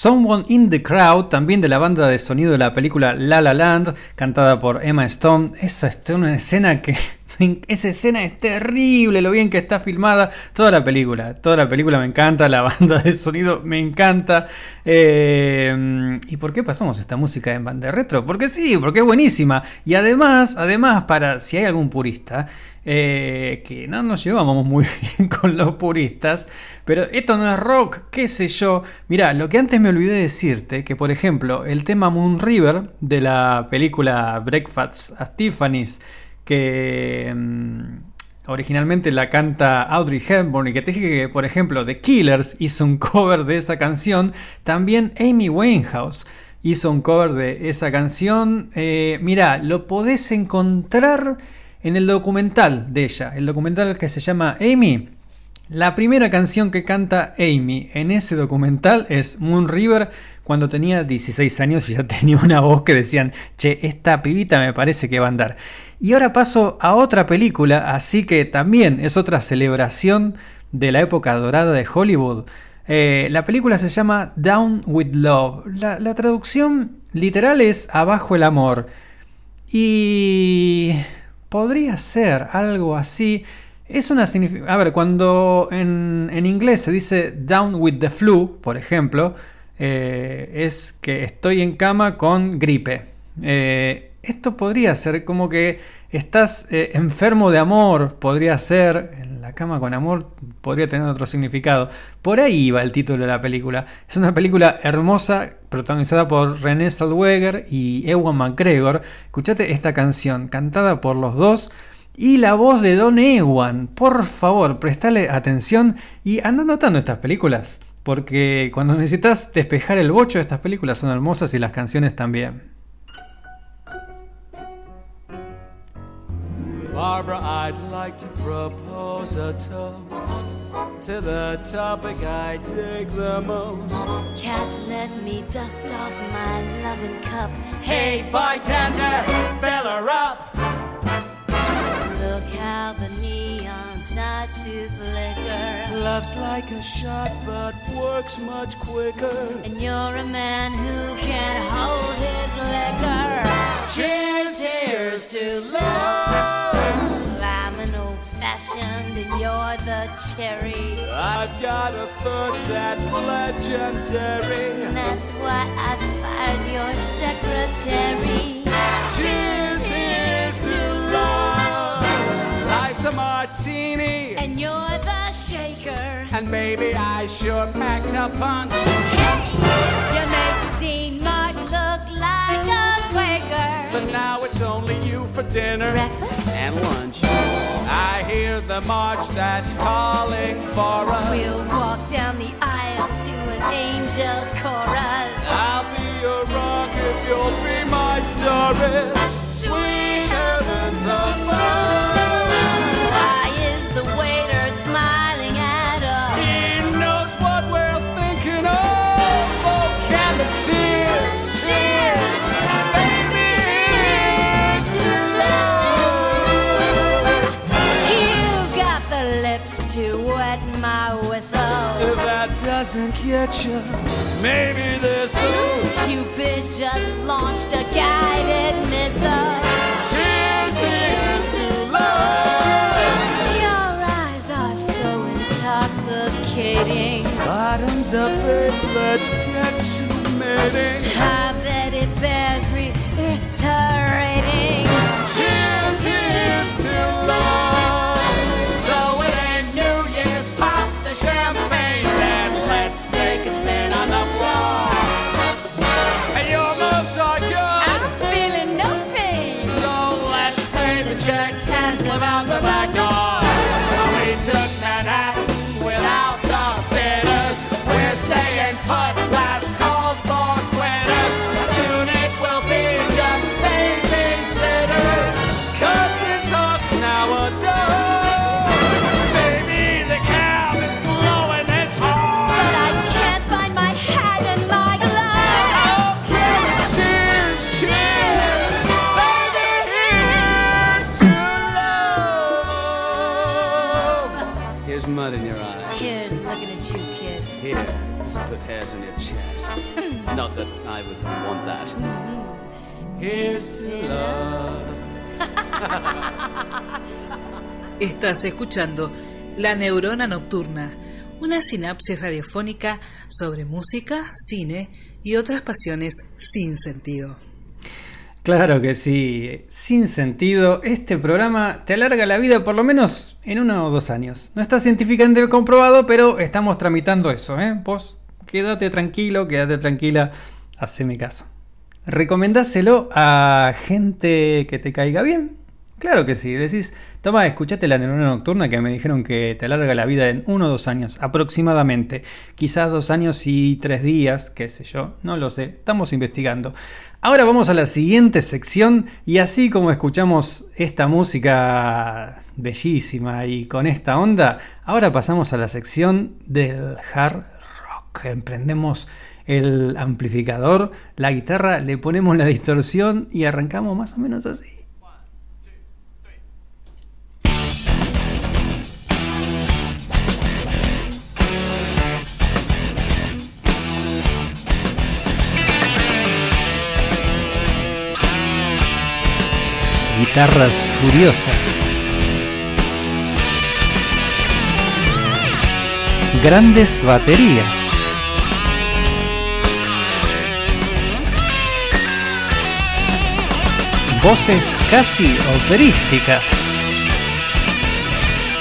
Someone in the Crowd, también de la banda de sonido de la película La La Land, cantada por Emma Stone. Esa es una escena que. Esa escena es terrible, lo bien que está filmada. Toda la película, toda la película me encanta, la banda de sonido me encanta. Eh, ¿Y por qué pasamos esta música en banda retro? Porque sí, porque es buenísima. Y además, además, para si hay algún purista, eh, que no nos llevamos muy bien con los puristas, pero esto no es rock, qué sé yo. Mirá, lo que antes me olvidé decirte, que por ejemplo, el tema Moon River de la película Breakfast at Tiffany's, que mm, originalmente la canta Audrey Hepburn y que te dije que, por ejemplo, The Killers hizo un cover de esa canción, también Amy Winehouse hizo un cover de esa canción. Eh, mirá, lo podés encontrar en el documental de ella, el documental que se llama Amy. La primera canción que canta Amy en ese documental es Moon River cuando tenía 16 años y ya tenía una voz que decían, che, esta pibita me parece que va a andar. Y ahora paso a otra película, así que también es otra celebración de la época dorada de Hollywood. Eh, la película se llama Down with Love. La, la traducción literal es Abajo el amor. Y podría ser algo así. Es una A ver, cuando en, en, inglés se dice down with the flu, por ejemplo, eh, es que estoy en cama con gripe. Eh, esto podría ser como que estás eh, enfermo de amor, podría ser, en la cama con amor podría tener otro significado. Por ahí va el título de la película. Es una película hermosa, protagonizada por René Zellweger y Ewan McGregor. Escuchate esta canción, cantada por los dos. Y la voz de Don Ewan, por favor, prestale atención y anda notando estas películas, porque cuando necesitas despejar el bocho, estas películas son hermosas y las canciones también. Barbara, I'd like to propose a toast to the topic I dig the most. Can't let me dust off my loving cup? Hey, bartender, fill her up. Look how the neon starts to flicker. Love's like a shot, but works much quicker. And you're a man who can't hold his liquor. Cheers, here's to love. I'm an old fashioned and you're the cherry. I've got a thirst that's legendary. And that's why I fired your secretary. Cheers, here's to love. Life's a martini. And you're the shaker. And maybe I sure packed a punch. Hey, you make Dean But now it's only you for dinner Breakfast? and lunch. I hear the march that's calling for us. We'll walk down the aisle to an angel's chorus. I'll be your rock if you'll be my Doris. Sweeter than doesn't get you, maybe this will. Cupid just launched a guided missile. Cheers, to love. Your eyes are so intoxicating. Bottoms up, babe, let's get to mating. I bet it bears reiterating. Cheers, here's to love. Hairs on your chest. Not that I would want that. Here's to love. Estás escuchando La Neurona Nocturna, una sinapsis radiofónica sobre música, cine y otras pasiones sin sentido. Claro que sí, sin sentido, este programa te alarga la vida por lo menos en uno o dos años. No está científicamente comprobado, pero estamos tramitando eso, ¿eh? Vos quédate tranquilo, quédate tranquila, haceme caso. ¿Recomendáselo a gente que te caiga bien? Claro que sí, decís, toma, escuchate la neurona nocturna que me dijeron que te alarga la vida en uno o dos años, aproximadamente. Quizás dos años y tres días, qué sé yo, no lo sé, estamos investigando. Ahora vamos a la siguiente sección y así como escuchamos esta música bellísima y con esta onda, ahora pasamos a la sección del hard. Emprendemos el amplificador, la guitarra, le ponemos la distorsión y arrancamos más o menos así. Guitarras furiosas. Grandes baterías. Voces casi operísticas.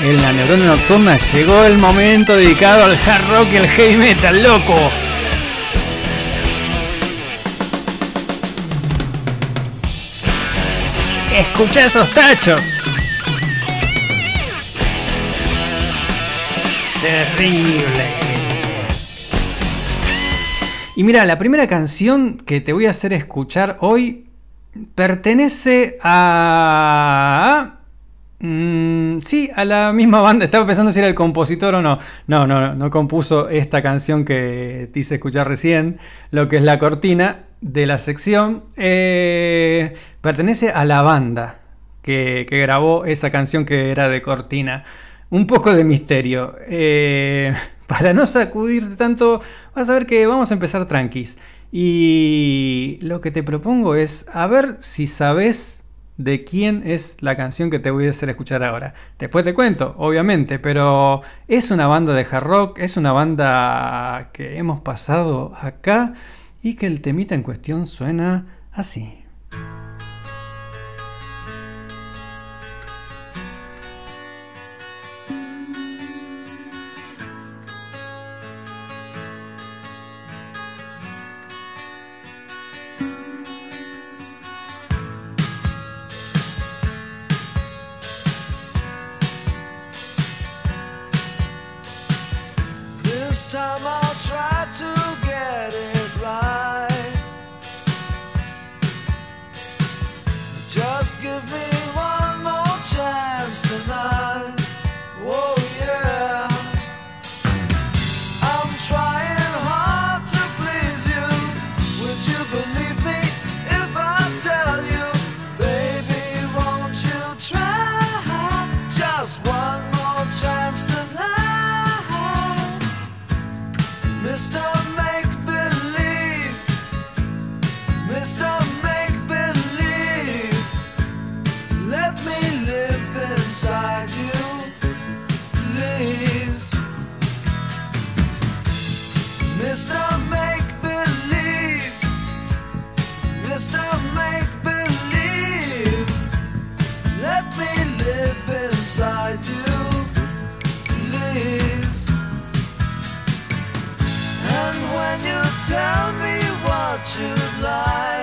En la neurona nocturna llegó el momento dedicado al hard rock y al heavy metal, loco. Escucha esos tachos. Terrible. Y mira, la primera canción que te voy a hacer escuchar hoy pertenece a... Mm, sí, a la misma banda. Estaba pensando si era el compositor o no. No, no, no, no compuso esta canción que te hice escuchar recién, lo que es la cortina de la sección. Eh, pertenece a la banda que, grabó esa canción que era de cortina. Un poco de misterio. Eh, para no sacudirte tanto, vas a ver que vamos a empezar tranquis. Y lo que te propongo es a ver si sabes de quién es la canción que te voy a hacer escuchar ahora. Después te cuento, obviamente, pero es una banda de hard rock, es una banda que hemos pasado acá y que el temita en cuestión suena así. tell me what you like.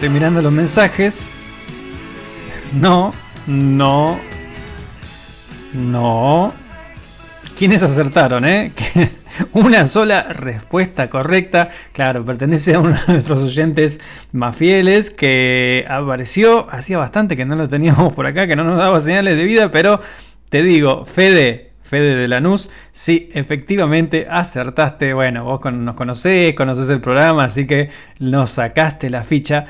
Estoy mirando los mensajes. No, no, no. ¿Quiénes acertaron, eh? Una sola respuesta correcta. Claro, pertenece a uno de nuestros oyentes más fieles que apareció. Hacía bastante que no lo teníamos por acá, que no nos daba señales de vida, pero te digo, Fede, Fede de Lanús, sí, efectivamente acertaste. Bueno, vos nos conocés, conocés el programa, así que nos sacaste la ficha.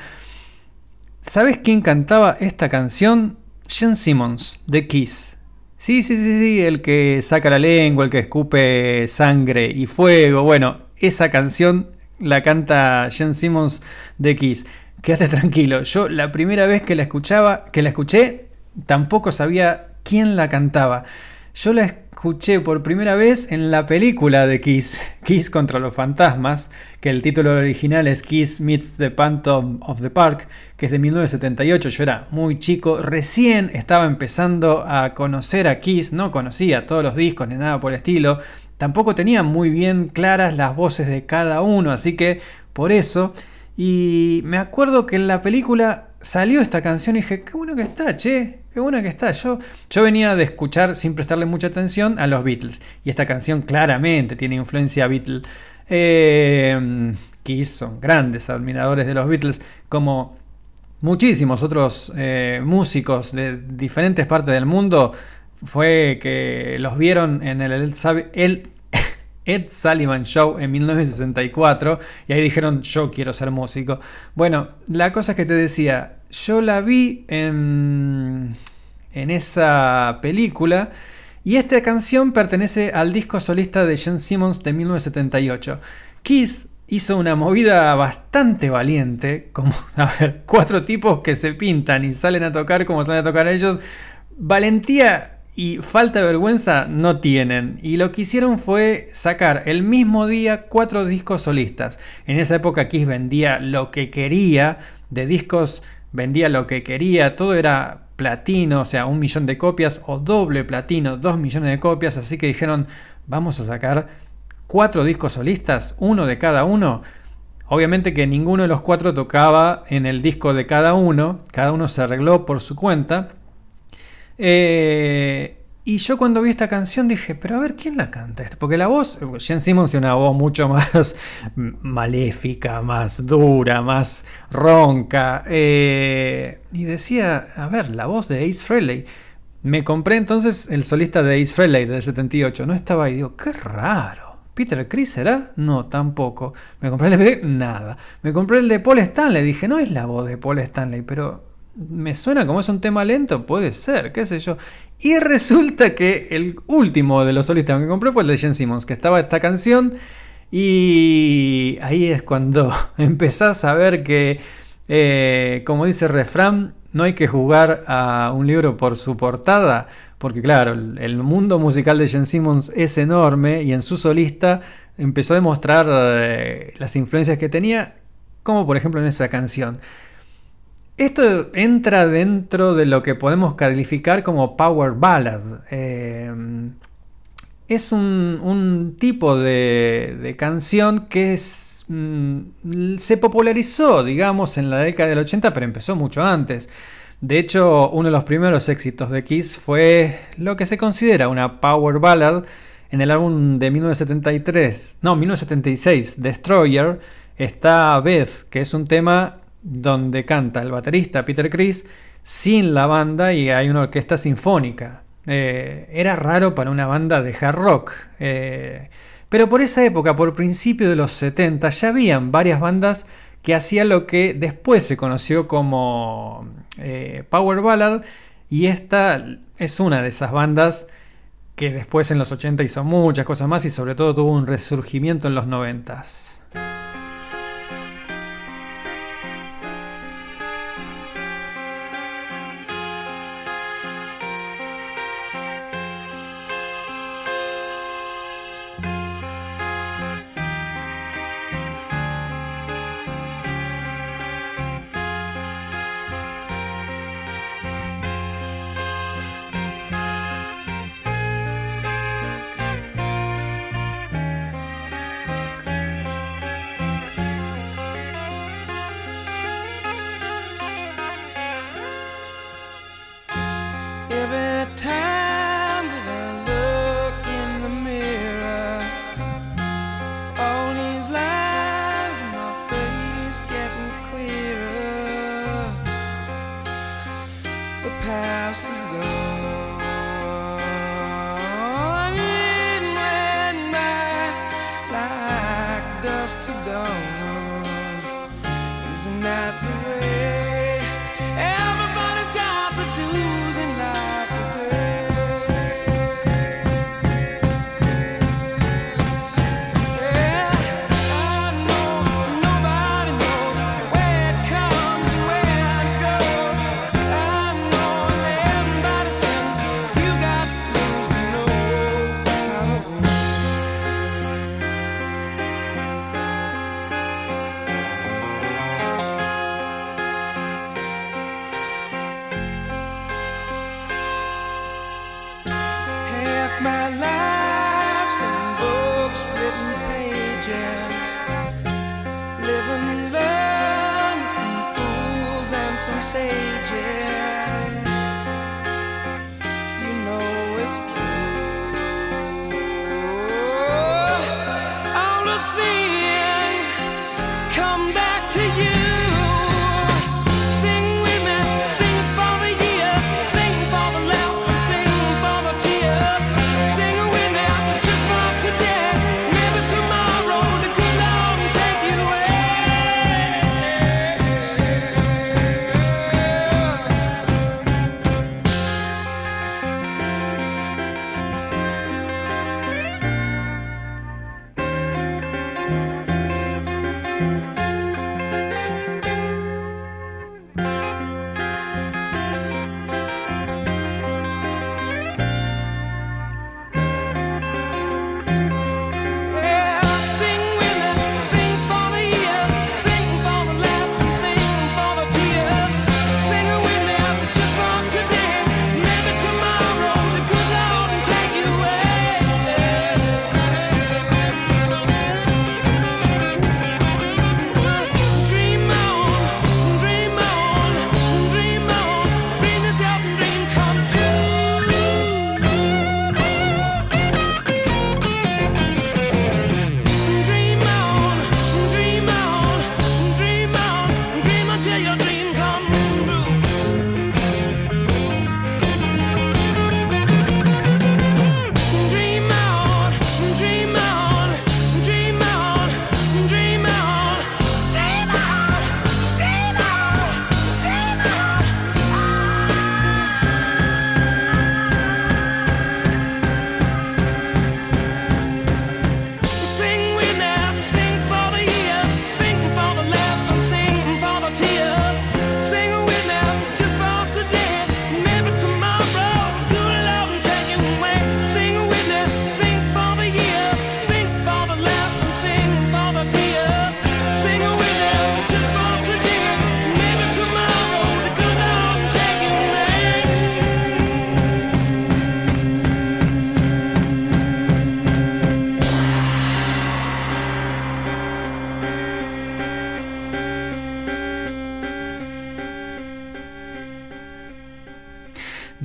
¿Sabes quién cantaba esta canción? Jen Simmons, de Kiss. Sí, sí, sí, sí, el que saca la lengua, el que escupe sangre y fuego. Bueno, esa canción la canta Jen Simmons de Kiss. Quédate tranquilo, yo la primera vez que la escuchaba, que la escuché, tampoco sabía quién la cantaba. Yo la escuché por primera vez en la película de Kiss, Kiss contra los fantasmas, que el título original es Kiss Meets the Phantom of the Park, que es de 1978. Yo era muy chico, recién estaba empezando a conocer a Kiss, no conocía todos los discos ni nada por el estilo. Tampoco tenía muy bien claras las voces de cada uno, así que por eso. Y me acuerdo que en la película salió esta canción y dije, qué bueno que está, che, qué buena que está. Yo, yo venía de escuchar sin prestarle mucha atención a los Beatles. Y esta canción claramente tiene influencia Beatle. Eh, Kiss son grandes admiradores de los Beatles, como muchísimos otros eh, músicos de diferentes partes del mundo. Fue que los vieron en el, el Ed Sullivan Show en 1964 y ahí dijeron yo quiero ser músico. Bueno, la cosa que te decía, yo la vi en, en esa película y esta canción pertenece al disco solista de Jen Simmons de 1978. Kiss hizo una movida bastante valiente, como, a ver, cuatro tipos que se pintan y salen a tocar como salen a tocar ellos. Valentía y falta de vergüenza no tienen. Y lo que hicieron fue sacar el mismo día cuatro discos solistas. En esa época Kiss vendía lo que quería, de discos vendía lo que quería, todo era platino, o sea, un millón de copias, o doble platino, dos millones de copias. Así que dijeron, vamos a sacar cuatro discos solistas, uno de cada uno. Obviamente que ninguno de los cuatro tocaba en el disco de cada uno, cada uno se arregló por su cuenta. Eh, y yo cuando vi esta canción dije, pero a ver, ¿quién la canta? Porque la voz, Jen Simmons tiene una voz mucho más maléfica, más dura, más ronca. eh, y decía, a ver, la voz de Ace Frehley. Me compré entonces el solista de Ace Frehley del 78. No estaba ahí. Digo, qué raro. ¿Peter Criss será? No, tampoco. Me compré el nada. Me compré el de Paul Stanley. Dije, no es la voz de Paul Stanley, pero me suena como es un tema lento. Puede ser, qué sé yo. Y resulta que el último de los solistas que compré fue el de Jen Simmons, que estaba esta canción. Y ahí es cuando empezás a ver que, eh, como dice el refrán, no hay que jugar a un libro por su portada, porque claro, el, mundo musical de Jen Simmons es enorme y en su solista empezó a demostrar eh, las influencias que tenía, como por ejemplo en esa canción. Esto entra dentro de lo que podemos calificar como power ballad. Eh, es un, tipo de, canción que mm, se popularizó, digamos, en la década del 80, pero empezó mucho antes. De hecho, uno de los primeros éxitos de Kiss fue lo que se considera una power ballad en el álbum de 1973, no, 1976, Destroyer, está Beth, que es un tema donde canta el baterista Peter Chris sin la banda y hay una orquesta sinfónica. Eh, era raro para una banda de hard rock. Eh, pero por esa época, por principio de los 70, ya habían varias bandas que hacían lo que después se conoció como eh, Power Ballad. Y esta es una de esas bandas que después en los 80 hizo muchas cosas más y sobre todo tuvo un resurgimiento en los 90.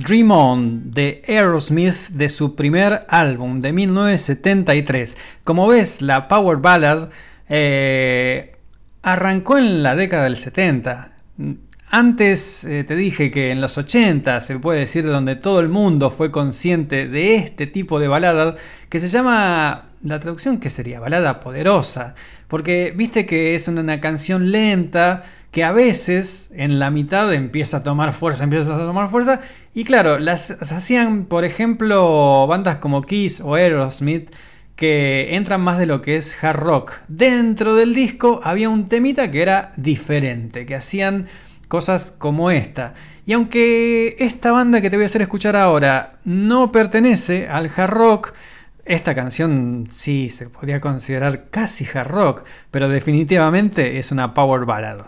Dream On de Aerosmith de su primer álbum de 1973. Como ves, la Power Ballad eh, arrancó en la década del 70. Antes eh, te dije que en los 80 se puede decir donde todo el mundo fue consciente de este tipo de balada que se llama, la traducción que sería balada poderosa, porque viste que es una canción lenta, que a veces en la mitad empieza a tomar fuerza, empieza a tomar fuerza y claro, las hacían por ejemplo bandas como Kiss o Aerosmith que entran más de lo que es hard rock. Dentro del disco había un temita que era diferente, que hacían cosas como esta. Y aunque esta banda que te voy a hacer escuchar ahora no pertenece al hard rock, esta canción sí se podría considerar casi hard rock, pero definitivamente es una power ballad.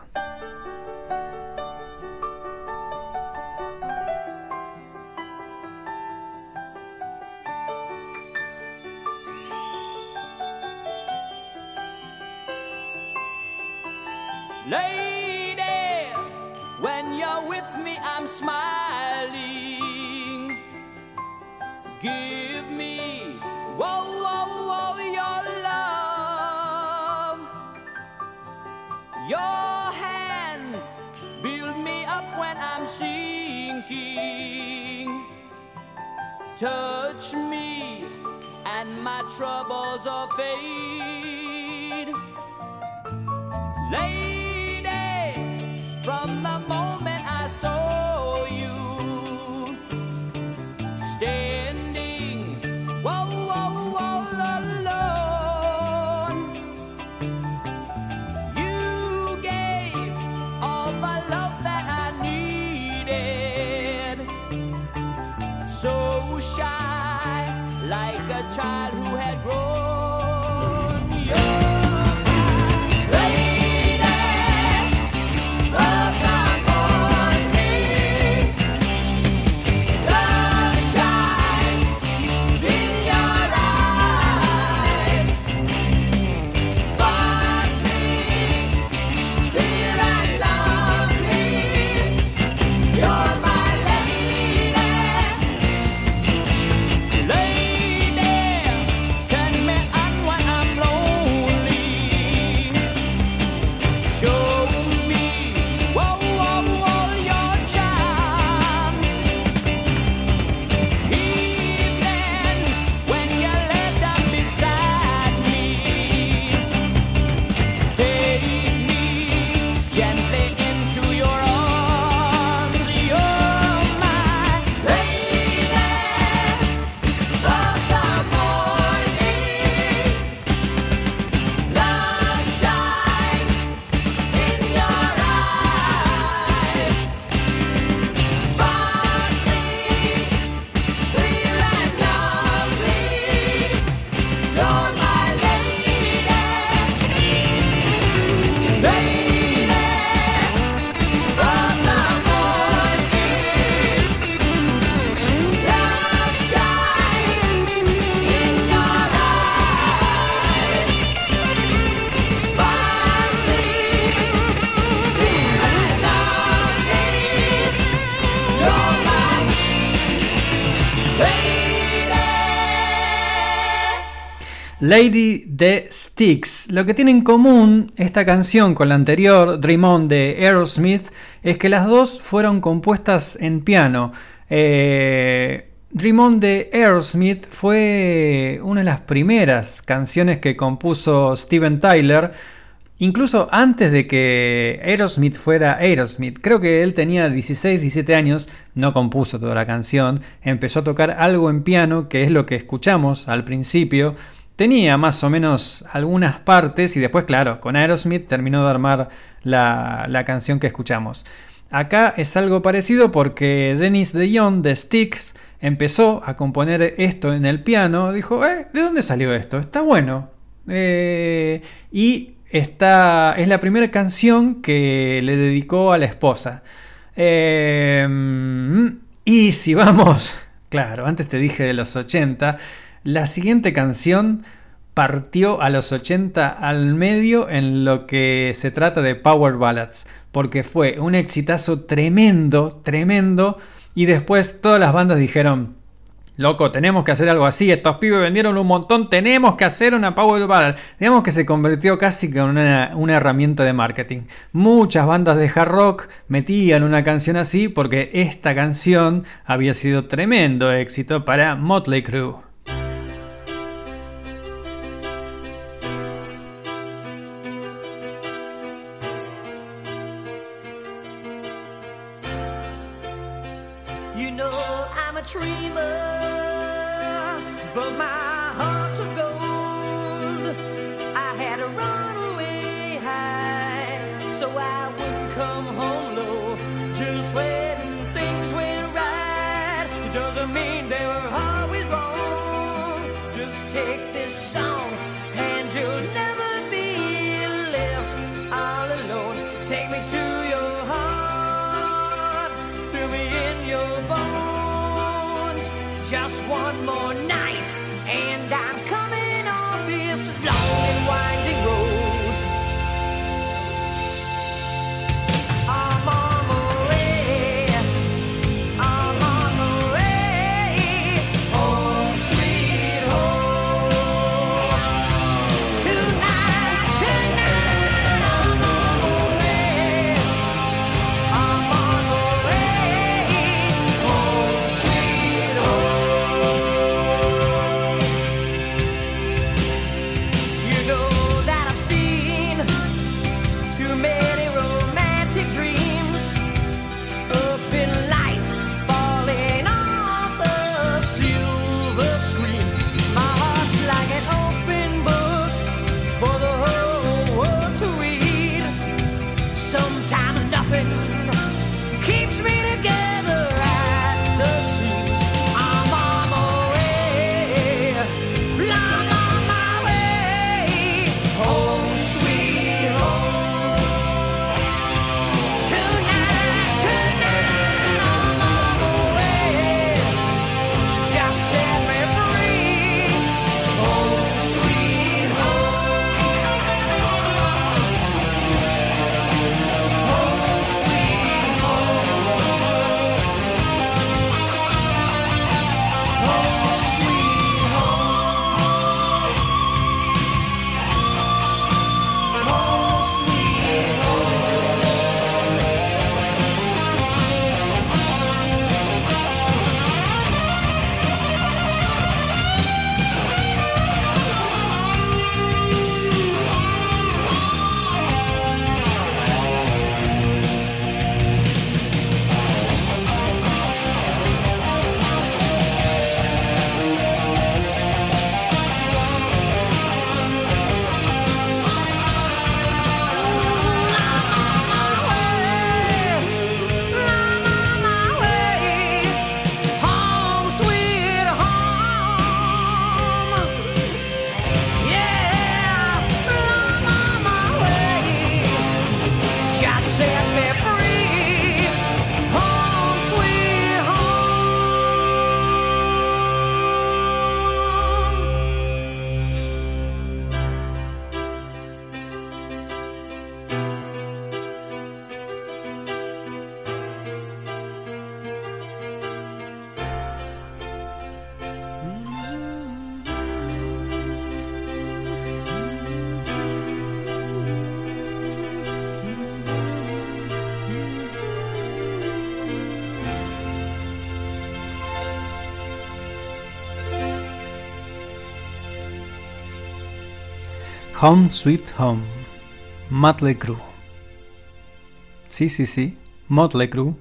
Touch me, and my troubles are fade. Lady, from the moment I saw shy, like a child who had grown. Lady The Sticks. Lo que tiene en común esta canción con la anterior, Dream On de Aerosmith, es que las dos fueron compuestas en piano. Eh, Dream On de Aerosmith fue una de las primeras canciones que compuso Steven Tyler, incluso antes de que Aerosmith fuera Aerosmith. Creo que él tenía 16, 17 años, no compuso toda la canción, empezó a tocar algo en piano, que es lo que escuchamos al principio. Tenía más o menos algunas partes y después, claro, con Aerosmith terminó de armar la, la canción que escuchamos. Acá es algo parecido porque Dennis DeYoung de Styx empezó a componer esto en el piano. Dijo, eh, ¿de dónde salió esto? Está bueno. Eh, y está, es la primera canción que le dedicó a la esposa. Eh, y si vamos, claro, antes te dije de los 80, la siguiente canción partió a los 80 al medio en lo que se trata de Power Ballads, porque fue un exitazo tremendo, tremendo, y después todas las bandas dijeron, loco, tenemos que hacer algo así, estos pibes vendieron un montón, tenemos que hacer una Power Ballad. Digamos que se convirtió casi en una, una herramienta de marketing. Muchas bandas de hard rock metían una canción así porque esta canción había sido tremendo éxito para Motley Crue. Home Sweet Home. Motley Crue. Sí, sí, sí. Motley Crue.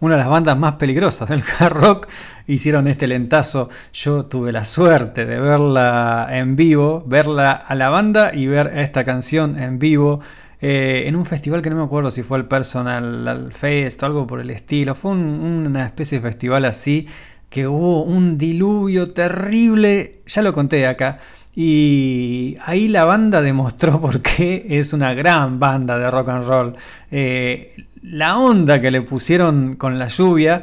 Una de las bandas más peligrosas del hard rock. Hicieron este lentazo. Yo tuve la suerte de verla en vivo. Verla a la banda y ver esta canción en vivo. eh, en un festival que no me acuerdo si fue el Personal Fest o algo por el estilo. Fue un- una especie de festival así que hubo un diluvio terrible. Ya lo conté acá. Y ahí la banda demostró por qué es una gran banda de rock and roll. Eh, la onda que le pusieron con la lluvia,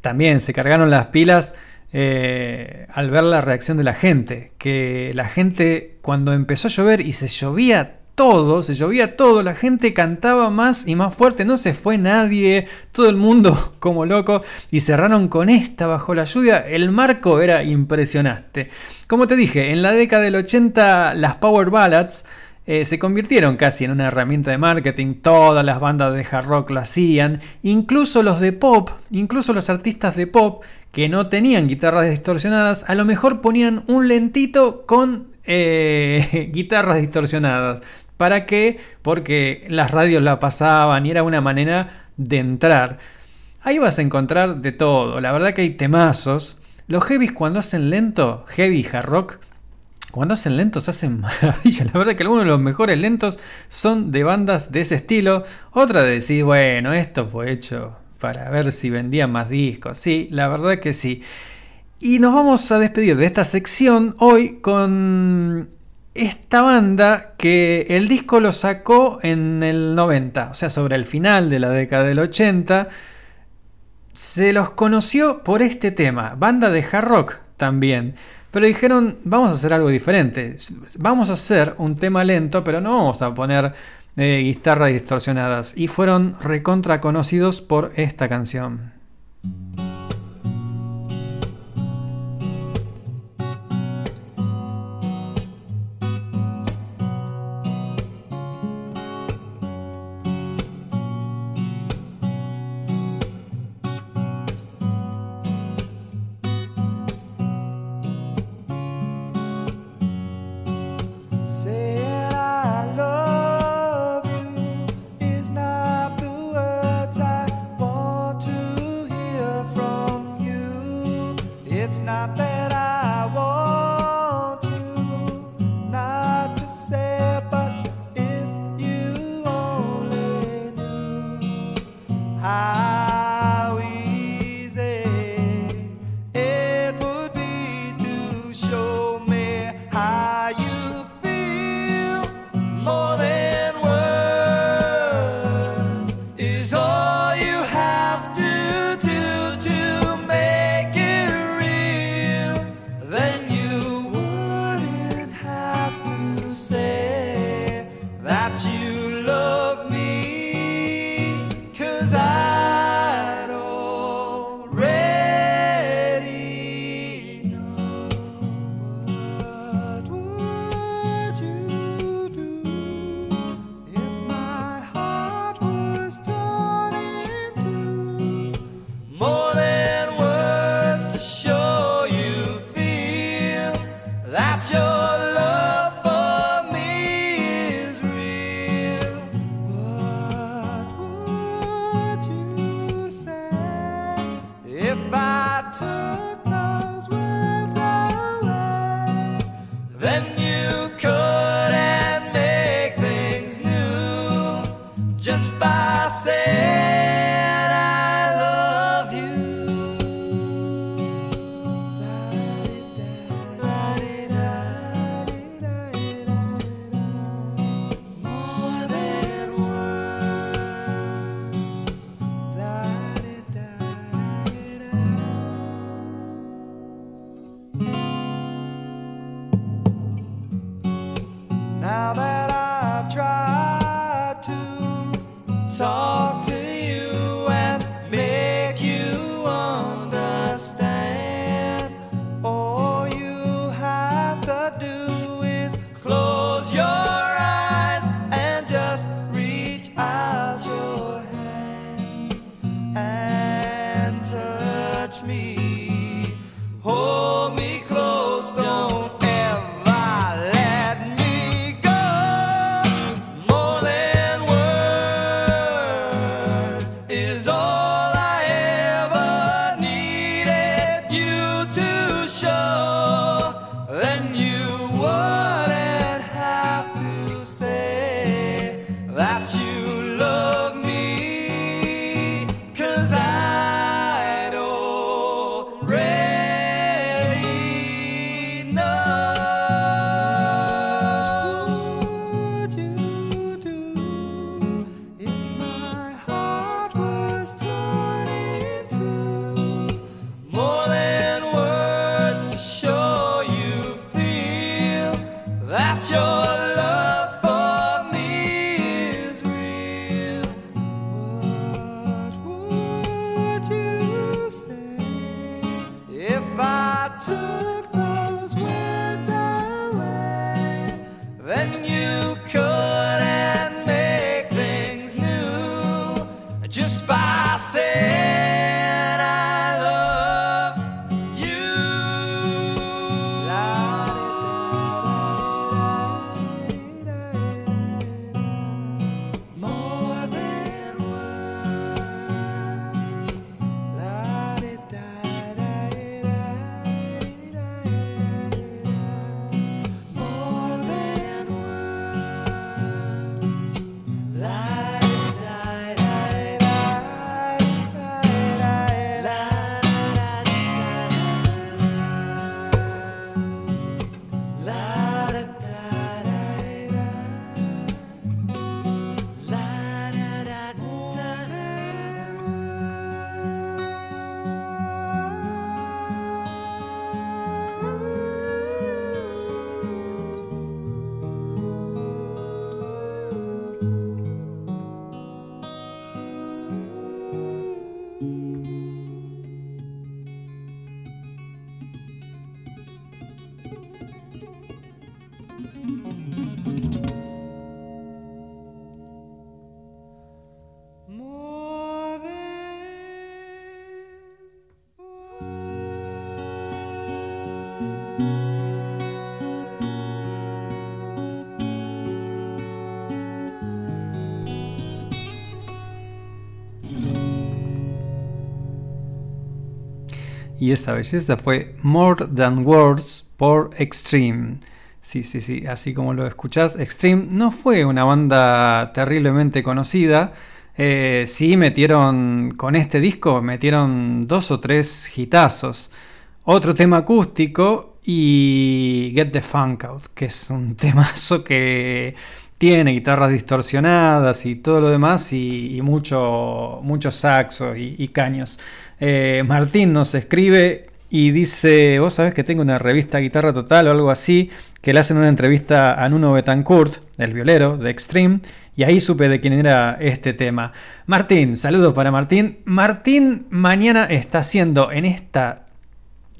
también se cargaron las pilas eh, al ver la reacción de la gente. Que la gente cuando empezó a llover y se llovía todo, se llovía todo, la gente cantaba más y más fuerte, no se fue nadie, todo el mundo como loco y cerraron con esta bajo la lluvia, el marco era impresionante. Como te dije, en la década del 80 las Power Ballads eh, se convirtieron casi en una herramienta de marketing, todas las bandas de hard rock lo hacían, incluso los de pop, incluso los artistas de pop que no tenían guitarras distorsionadas, a lo mejor ponían un lentito con eh, guitarras distorsionadas. ¿Para qué? Porque las radios la pasaban y era una manera de entrar. Ahí vas a encontrar de todo. La verdad que hay temazos. Los heavies cuando hacen lento, heavy hard rock, cuando hacen lentos hacen maravilla. La verdad que algunos de los mejores lentos son de bandas de ese estilo. Otra de decir, bueno, esto fue hecho para ver si vendían más discos. Sí, la verdad que sí. Y nos vamos a despedir de esta sección hoy con esta banda que el disco lo sacó en el 90, o sea, sobre el final de la década del 80. Se los conoció por este tema, banda de hard rock también. Pero dijeron, vamos a hacer algo diferente. Vamos a hacer un tema lento, pero no vamos a poner eh, guitarras distorsionadas. Y fueron recontra conocidos por esta canción. Y esa belleza fue More Than Words por Extreme. Sí, sí, sí, así como lo escuchás, Extreme no fue una banda terriblemente conocida. Eh, sí metieron, con este disco, metieron dos o tres hitazos. Otro tema acústico y Get the Funk Out, que es un temazo que tiene guitarras distorsionadas y todo lo demás y, y mucho, mucho saxo y, y caños. Eh, Martín nos escribe y dice, vos sabés que tengo una revista Guitarra Total o algo así, que le hacen una entrevista a Nuno Betancourt, el violero de Extreme, y ahí supe de quién era este tema. Martín, saludos para Martín. Martín mañana está haciendo en esta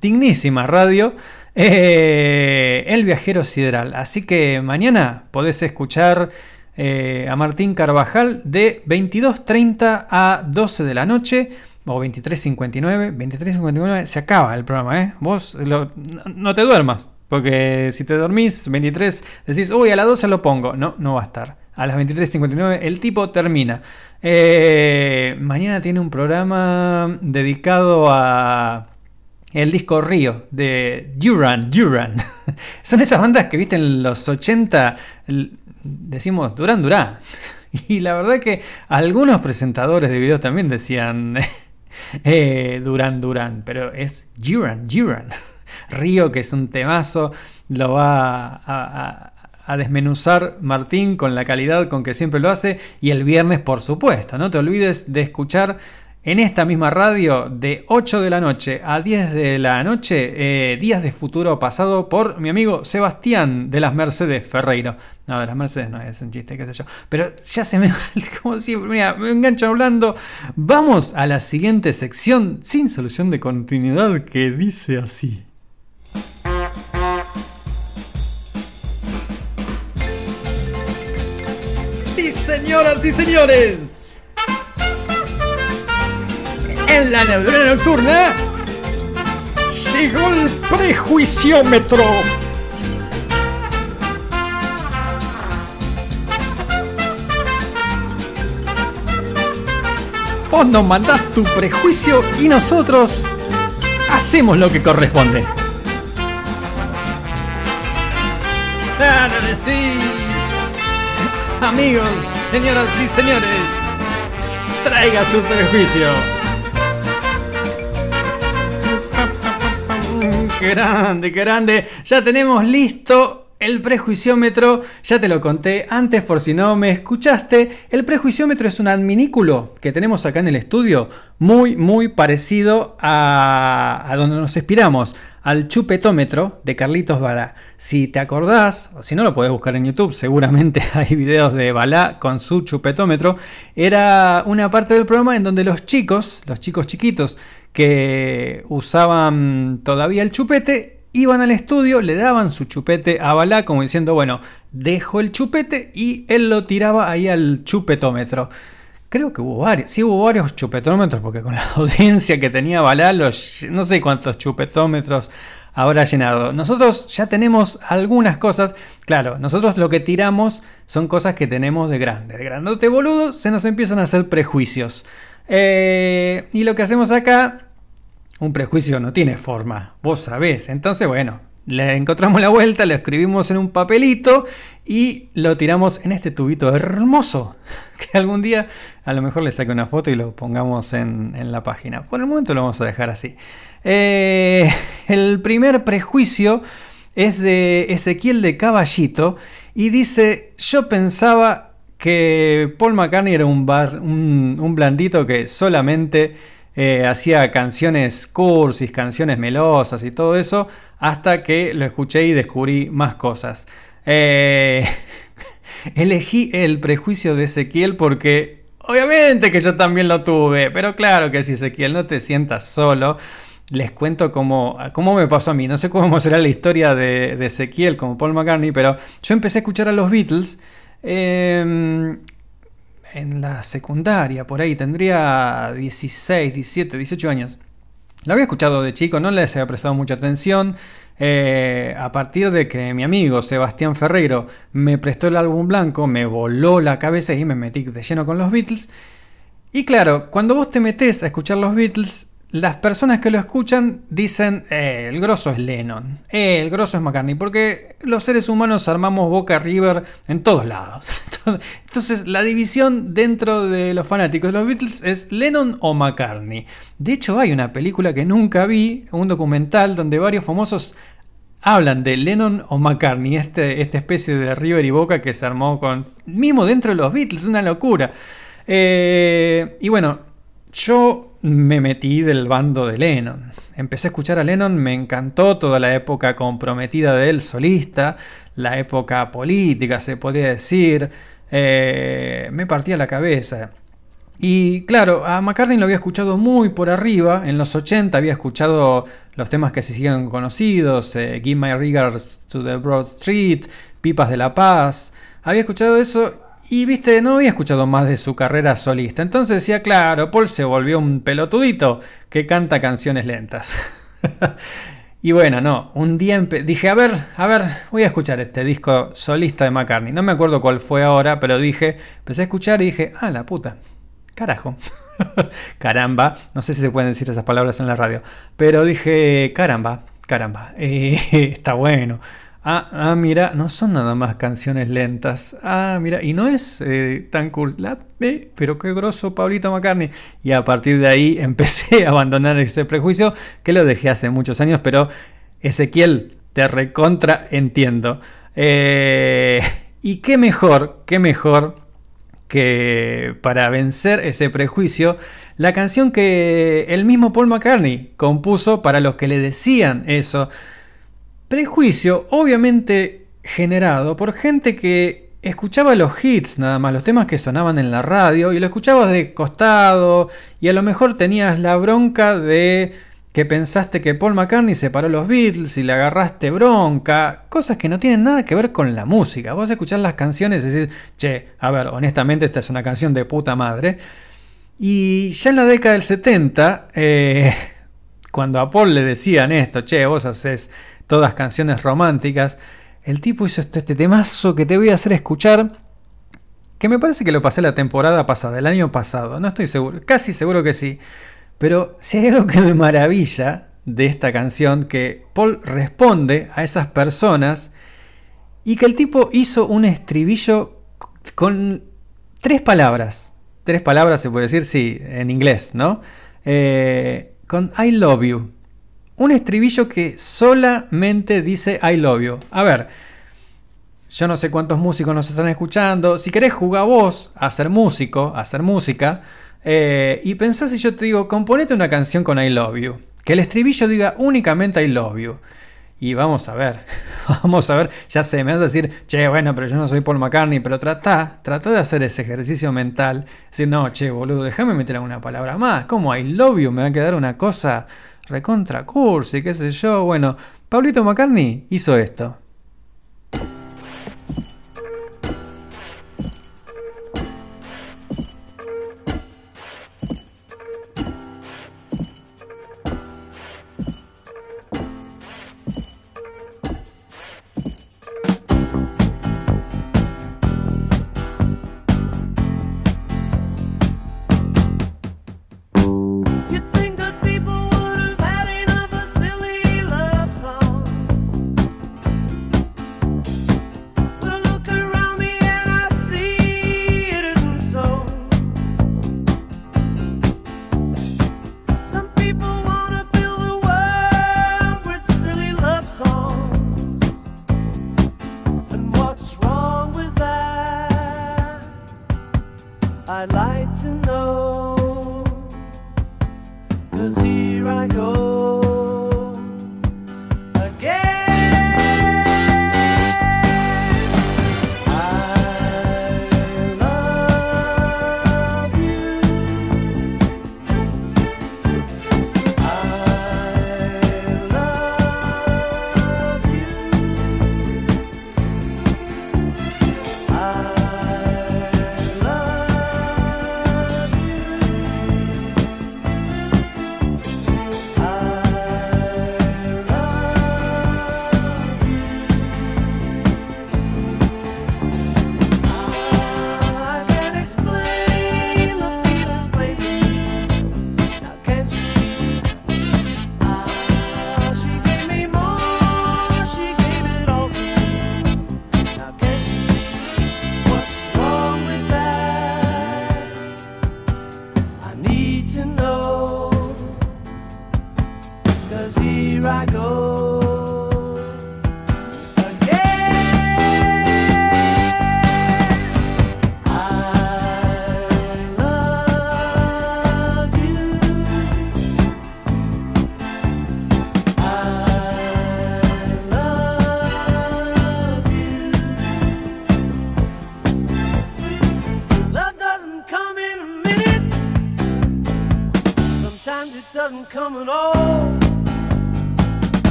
dignísima radio eh, El Viajero Sideral. Así que mañana podés escuchar eh, a Martín Carvajal de 22.30 a 12 de la noche. O 23.59, 23.59 se acaba el programa, ¿eh? Vos no, te duermas, porque si te dormís 23, decís, uy, a las 12 lo pongo. No, no va a estar. A las 23.59 el tipo termina. Eh, mañana tiene un programa dedicado a el disco Río de Duran Duran. Son esas bandas que viste en los 80, l- decimos Duran Duran. Y la verdad que algunos presentadores de videos también decían eh, Duran pero es Duran Duran. Río, que es un temazo, lo va a- a desmenuzar Martín con la calidad con que siempre lo hace. Y el viernes, por supuesto, no te olvides de escuchar en esta misma radio de 8 de la noche a 10 de la noche, eh, Días de Futuro Pasado por mi amigo Sebastián de las Mercedes Ferreiro. No, de las Mercedes no es un chiste, qué sé yo. Pero ya se me como siempre, mira, me engancho hablando. Vamos a la siguiente sección sin solución de continuidad que dice así. Sí, señoras y señores. En la neurona nocturna llegó el prejuiciómetro. Vos nos mandás tu prejuicio y nosotros hacemos lo que corresponde. Amigos, señoras y señores, traiga su prejuicio. Qué grande, qué grande. Ya tenemos listo el prejuiciómetro. Ya te lo conté antes por si no me escuchaste. El prejuiciómetro es un adminículo que tenemos acá en el estudio. Muy, muy parecido a, a donde nos inspiramos. Al chupetómetro de Carlitos Balá. Si te acordás, o si no lo podés buscar en YouTube, seguramente hay videos de Balá con su chupetómetro. Era una parte del programa en donde los chicos, los chicos chiquitos, que usaban todavía el chupete, iban al estudio, le daban su chupete a Balá como diciendo, bueno, dejo el chupete y él lo tiraba ahí al chupetómetro. Creo que hubo varios, sí hubo varios chupetómetros, porque con la audiencia que tenía Balá, los, no sé cuántos chupetómetros habrá llenado. Nosotros ya tenemos algunas cosas, claro, nosotros lo que tiramos son cosas que tenemos de grande. De grandote boludo se nos empiezan a hacer prejuicios. Eh, y lo que hacemos acá, un prejuicio no tiene forma, vos sabés. Entonces, bueno, le encontramos la vuelta, lo escribimos en un papelito y lo tiramos en este tubito hermoso. Que algún día a lo mejor le saque una foto y lo pongamos en, la página. Por el momento lo vamos a dejar así. Eh, el primer prejuicio es de Ezequiel de Caballito y dice, yo pensaba que Paul McCartney era un, bar, un, un blandito que solamente eh, hacía canciones cursis, canciones melosas y todo eso, hasta que lo escuché y descubrí más cosas. Eh, elegí el prejuicio de Ezequiel porque obviamente que yo también lo tuve, pero claro que si Ezequiel no te sientas solo, les cuento cómo, cómo me pasó a mí. No sé cómo será la historia de, de Ezequiel como Paul McCartney, pero yo empecé a escuchar a los Beatles eh, en la secundaria, por ahí, tendría 16, 17, 18 años. Lo había escuchado de chico, no les había prestado mucha atención. Eh, a partir de que mi amigo Sebastián Ferreiro me prestó el álbum blanco, me voló la cabeza y me metí de lleno con los Beatles. Y claro, cuando vos te metés a escuchar los Beatles, las personas que lo escuchan dicen, eh, el grosso es Lennon, eh, el grosso es McCartney, porque los seres humanos armamos Boca River en todos lados. Entonces, la división dentro de los fanáticos de los Beatles es Lennon o McCartney. De hecho, hay una película que nunca vi, un documental donde varios famosos hablan de Lennon o McCartney, este, esta especie de River y Boca que se armó con... mismo dentro de los Beatles, una locura. Eh, y bueno, yo me metí del bando de Lennon. Empecé a escuchar a Lennon, me encantó toda la época comprometida de él solista, la época política, se podría decir. Eh, me partía la cabeza. Y claro, a McCartney lo había escuchado muy por arriba. En los 80 había escuchado los temas que se siguen conocidos: eh, Give My Regards to the Broad Street, Pipas de la Paz. Había escuchado eso y viste, no había escuchado más de su carrera solista. Entonces decía, claro, Paul se volvió un pelotudito que canta canciones lentas. y bueno, no, un día dije, a ver, a ver, voy a escuchar este disco solista de McCartney. No me acuerdo cuál fue ahora, pero dije, empecé a escuchar y dije, ah, la puta, carajo. caramba, no sé si se pueden decir esas palabras en la radio, pero dije, caramba, caramba, eh, está bueno. Ah, ah, mira, no son nada más canciones lentas. Ah, mira, y no es eh, tan cursi. Eh, pero qué grosso Pablito McCartney. Y a partir de ahí empecé a abandonar ese prejuicio que lo dejé hace muchos años, pero Ezequiel, te recontra entiendo. Eh, y qué mejor, qué mejor que para vencer ese prejuicio, la canción que el mismo Paul McCartney compuso para los que le decían eso. Prejuicio, obviamente generado por gente que escuchaba los hits nada más, los temas que sonaban en la radio y lo escuchabas de costado y a lo mejor tenías la bronca de que pensaste que Paul McCartney separó los Beatles y le agarraste bronca, cosas que no tienen nada que ver con la música. Vos escuchás las canciones y decís, che, a ver, honestamente esta es una canción de puta madre. Y ya en la década del 70, eh, cuando a Paul le decían esto, che, vos haces todas canciones románticas. El tipo hizo este, este, temazo que te voy a hacer escuchar, que me parece que lo pasé la temporada pasada, el año pasado, no estoy seguro, casi seguro que sí. Pero si hay algo que me maravilla de esta canción, que Paul responde a esas personas y que el tipo hizo un estribillo con tres palabras. Tres palabras se puede decir, sí, en inglés, ¿no? Eh, con I love you un estribillo que solamente dice I love you. A ver, yo no sé cuántos músicos nos están escuchando. Si querés jugar vos a ser músico, a hacer música, eh, y pensás si yo te digo, componete una canción con I love you. Que el estribillo diga únicamente I love you. Y vamos a ver, vamos a ver, ya sé, me vas a decir, che, bueno, pero yo no soy Paul McCartney, pero tratá, trata de hacer ese ejercicio mental, decir, no, che, boludo, déjame meter alguna palabra más, como I love you, me va a quedar una cosa recontra cursi, qué sé yo. Bueno, Pablito McCartney hizo esto.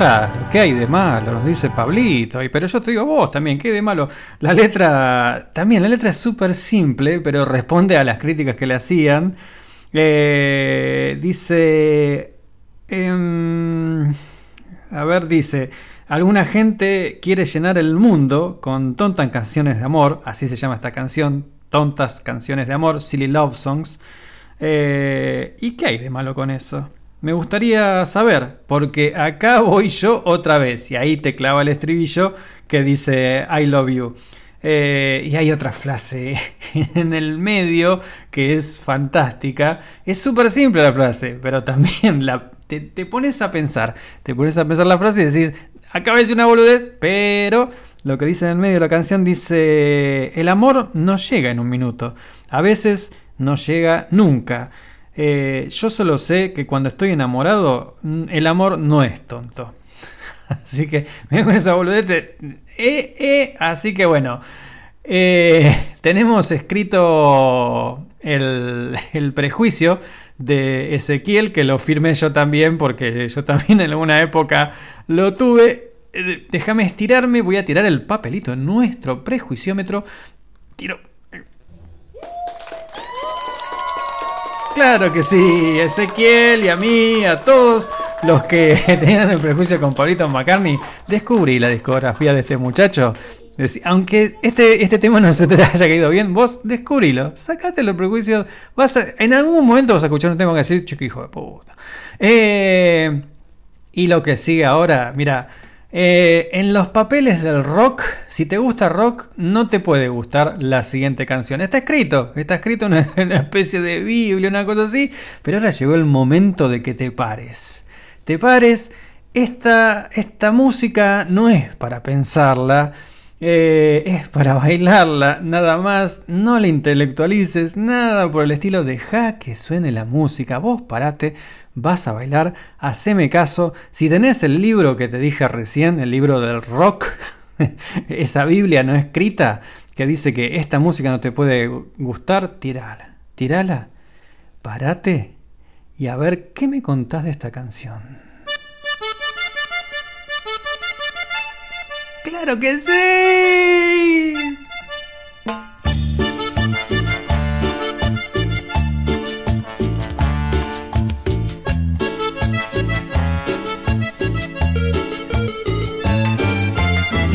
Claro, ¿qué hay de malo? Nos dice Pablito. Pero yo te digo vos también, ¿qué hay de malo? La letra, también, la letra es súper simple, pero responde a las críticas que le hacían. Eh, dice... em, a ver, dice... Alguna gente quiere llenar el mundo con tontas canciones de amor, así se llama esta canción, tontas canciones de amor, silly love songs. Eh, ¿Y qué hay de malo con eso? Me gustaría saber, porque acá voy yo otra vez, y ahí te clava el estribillo que dice I love you. Eh, y hay otra frase en el medio que es fantástica. Es súper simple la frase, pero también la, te, pones a pensar. Te pones a pensar la frase y decís, de decir una boludez, pero lo que dice en el medio de la canción dice, el amor no llega en un minuto. A veces no llega nunca. Eh, yo solo sé que cuando estoy enamorado, mm, el amor no es tonto. Así que me con esa boludez. te- eh, eh, así que bueno. tenemos escrito el, el prejuicio de Ezequiel, que lo firmé yo también, porque yo también en alguna época lo tuve. Déjame estirarme, voy a tirar el papelito en nuestro prejuiciómetro. Tiro. Claro que sí, Ezequiel y a mí, a todos los que tenían el prejuicio con Pablito McCartney, descubrí la discografía de este muchacho. Aunque este, este tema no se te haya caído bien, vos descubrilo, sacate los prejuicios. Vas a- en algún momento vas a escuchar un tema que decir, chico hijo de puta. Eh, y lo que sigue ahora, mira, eh, en los papeles del rock, si te gusta rock, no te puede gustar la siguiente canción. Está escrito, está escrito en una, especie de Biblia, una cosa así, pero ahora llegó el momento de que te pares. Te pares, esta, esta música no es para pensarla, eh, es para bailarla, nada más, no la intelectualices, nada por el estilo, deja que suene la música, vos parate, vas a bailar, haceme caso, si tenés el libro que te dije recién, el libro del rock, esa Biblia no escrita que dice que esta música no te puede gustar, tirala, tirala, parate y a ver qué me contás de esta canción. ¡Claro que sí!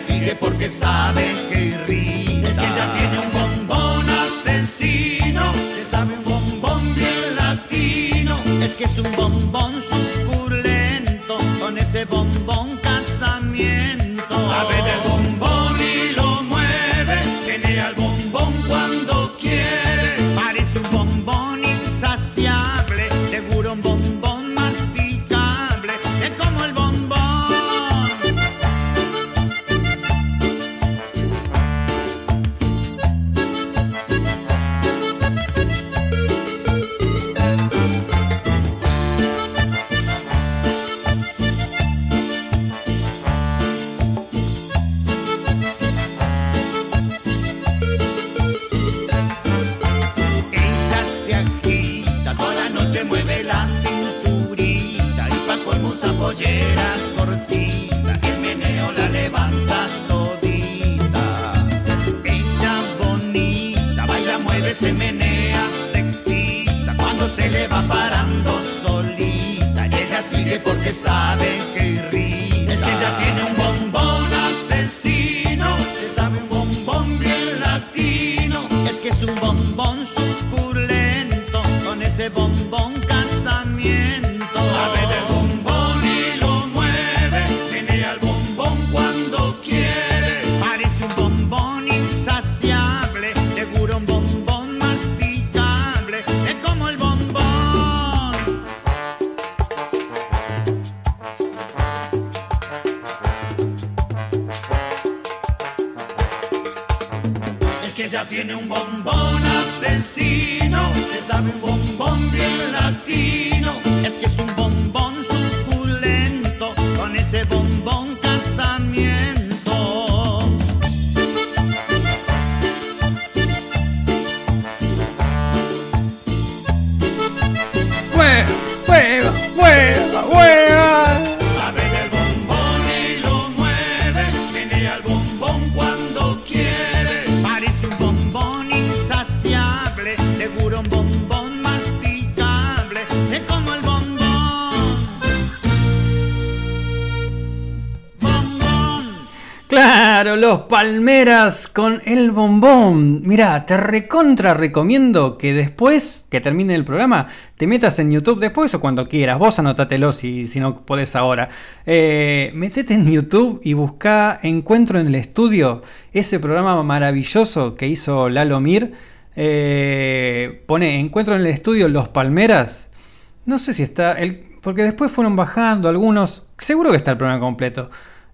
sigue porque sabe que irrita. Es que ella tiene un bombón asesino, se sabe un bombón bien latino, es que es un bombón los palmeras con el bombón. Mira, te recontra recomiendo que después que termine el programa te metas en YouTube después o cuando quieras. Vos anótatelo si, si no podés ahora. Eh, metete en YouTube y busca Encuentro en el Estudio, ese programa maravilloso que hizo Lalo Mir. Eh, pone Encuentro en el Estudio Los Palmeras. No sé si está. El, porque después fueron bajando algunos. Seguro que está el programa completo.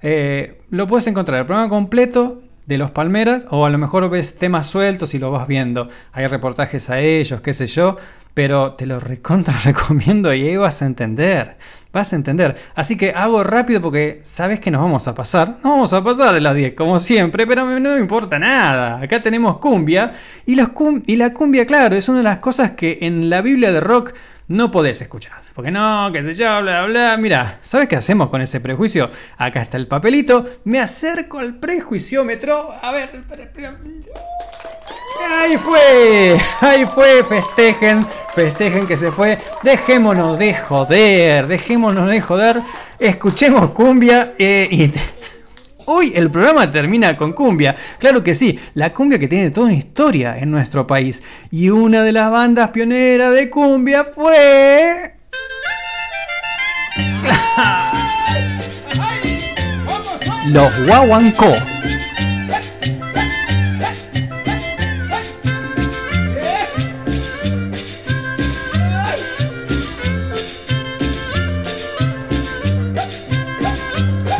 Eh, lo puedes encontrar el programa completo de los Palmeras o a lo mejor ves temas sueltos y lo vas viendo. Hay reportajes a ellos, qué sé yo, pero te lo recontra recomiendo y ahí vas a entender. Vas a entender. Así que hago rápido porque sabes que nos vamos a pasar. Nos vamos a pasar de las 10 como siempre, pero no me importa nada. Acá tenemos cumbia y, los y la cumbia, claro, es una de las cosas que en la Biblia de rock no podés escuchar. Porque no, qué sé yo, bla, bla. Mira, ¿sabes qué hacemos con ese prejuicio? Acá está el papelito. Me acerco al prejuiciómetro. A ver. Ahí fue, ahí fue, festejen, festejen que se fue. Dejémonos de joder, dejémonos de joder. Escuchemos cumbia eh, y... Hoy el programa termina con cumbia. Claro que sí, la cumbia que tiene toda una historia en nuestro país. Y una de las bandas pioneras de cumbia fue... Los Guaguancó.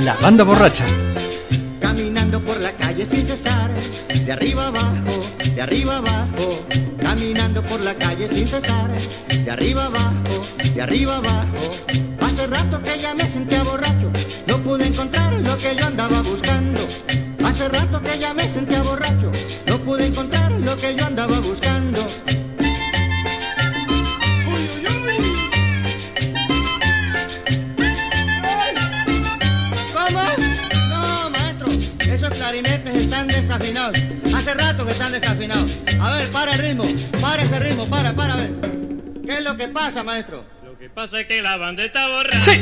La banda borracha. Caminando por la calle sin cesar, de arriba abajo, de arriba abajo. Caminando por la calle sin cesar, de arriba abajo, de arriba abajo. Hace rato que ya me sentía borracho, no pude encontrar lo que yo andaba buscando. Hace rato que ya me sentía borracho, no pude encontrar lo que yo andaba buscando. ¿Cómo? No, maestro, esos clarinetes están desafinados. Hace rato que están desafinados. A ver, para el ritmo, para ese ritmo, para, para, a ver. ¿Qué es lo que pasa, maestro? Lo que pasa es que la banda está borracha,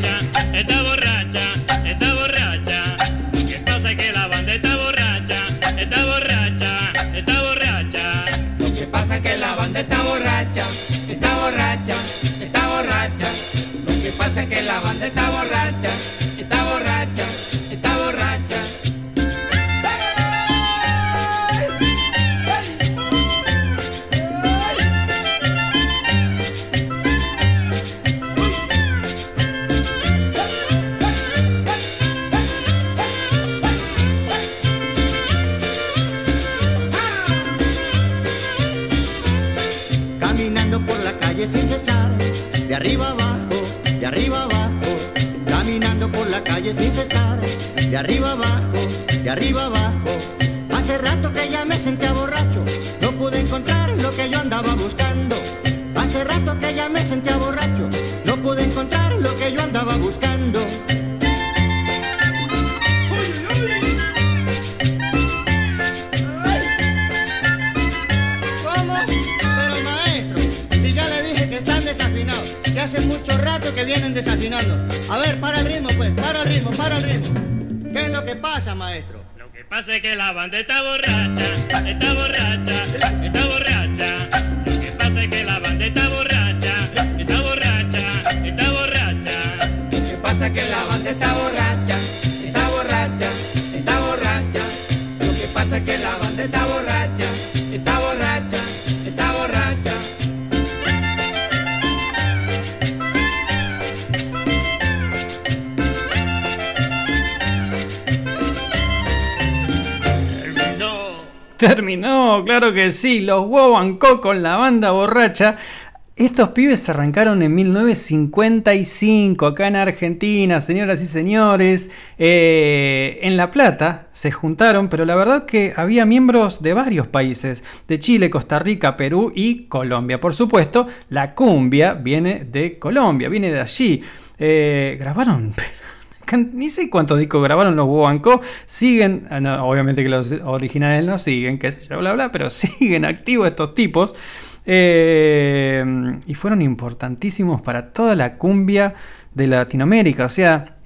está borracha, está borracha. Lo que pasa es que la banda está borracha, está borracha, está borracha. Lo que pasa es que la banda está borracha, está borracha, está borracha. Lo que pasa es que la banda está borracha, está borracha, sin cesar, de arriba abajo, de arriba abajo. Caminando por la calle sin cesar, de arriba abajo, de arriba abajo. Hace rato que ya me sentía borracho, no pude encontrar lo que yo andaba buscando. Hace rato que ya me sentía borracho, no pude encontrar lo que yo andaba buscando. Desafinados, que hace mucho rato que vienen desafinando. A ver, para el ritmo pues, para el ritmo, para el ritmo. ¿Qué es lo que pasa, maestro? Lo que pasa es que la banda está borracha, está borracha, está borracha. Lo que pasa es que la banda está borracha, está borracha, está borracha. Lo que pasa es que la banda está borracha, está borracha, está borracha. Lo que pasa es que la banda está borracha, terminó, claro que sí. Los Wobancó con la banda borracha. Estos pibes arrancaron en 1955 acá en Argentina, señoras y señores. Eh, en La Plata se juntaron, pero la verdad que había miembros de varios países, de Chile, Costa Rica, Perú y Colombia. Por supuesto, la cumbia viene de Colombia, viene de allí. Eh, grabaron ni sé cuántos discos grabaron los Wobanco, siguen, ah, obviamente que los originales no siguen, qué sé yo, bla, bla, pero siguen activos estos tipos. eh, y fueron importantísimos para toda la cumbia de Latinoamérica. O sea,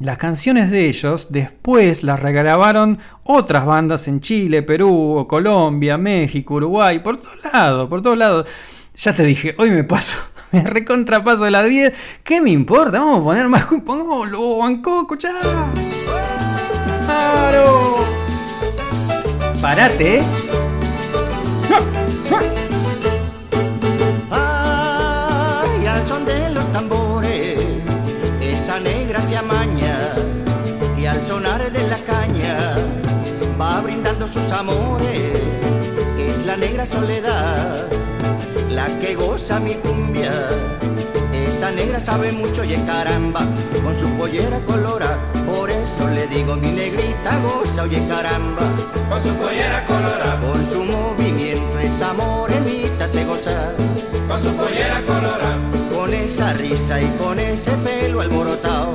las canciones de ellos después las regrabaron otras bandas en Chile, Perú, Colombia, México, Uruguay, por todos lados, por todos lados. Ya te dije, hoy me paso, me recontrapaso de las 10. ¿Qué me importa? Vamos a poner más, cu- pongamos lo bancó, escuchá. Claro. Parate, ¿eh? Ay, al son de los tambores, esa negra se amaña y al sonar de la caña va brindando sus amores. Es la negra soledad, la que goza mi cumbia. Esa negra sabe mucho y caramba, con su pollera colora. Por eso le digo mi negrita goza, oye caramba. Con su pollera colora. Con su movimiento esa morenita se goza. Con su pollera colora. Con esa risa y con ese pelo alborotado.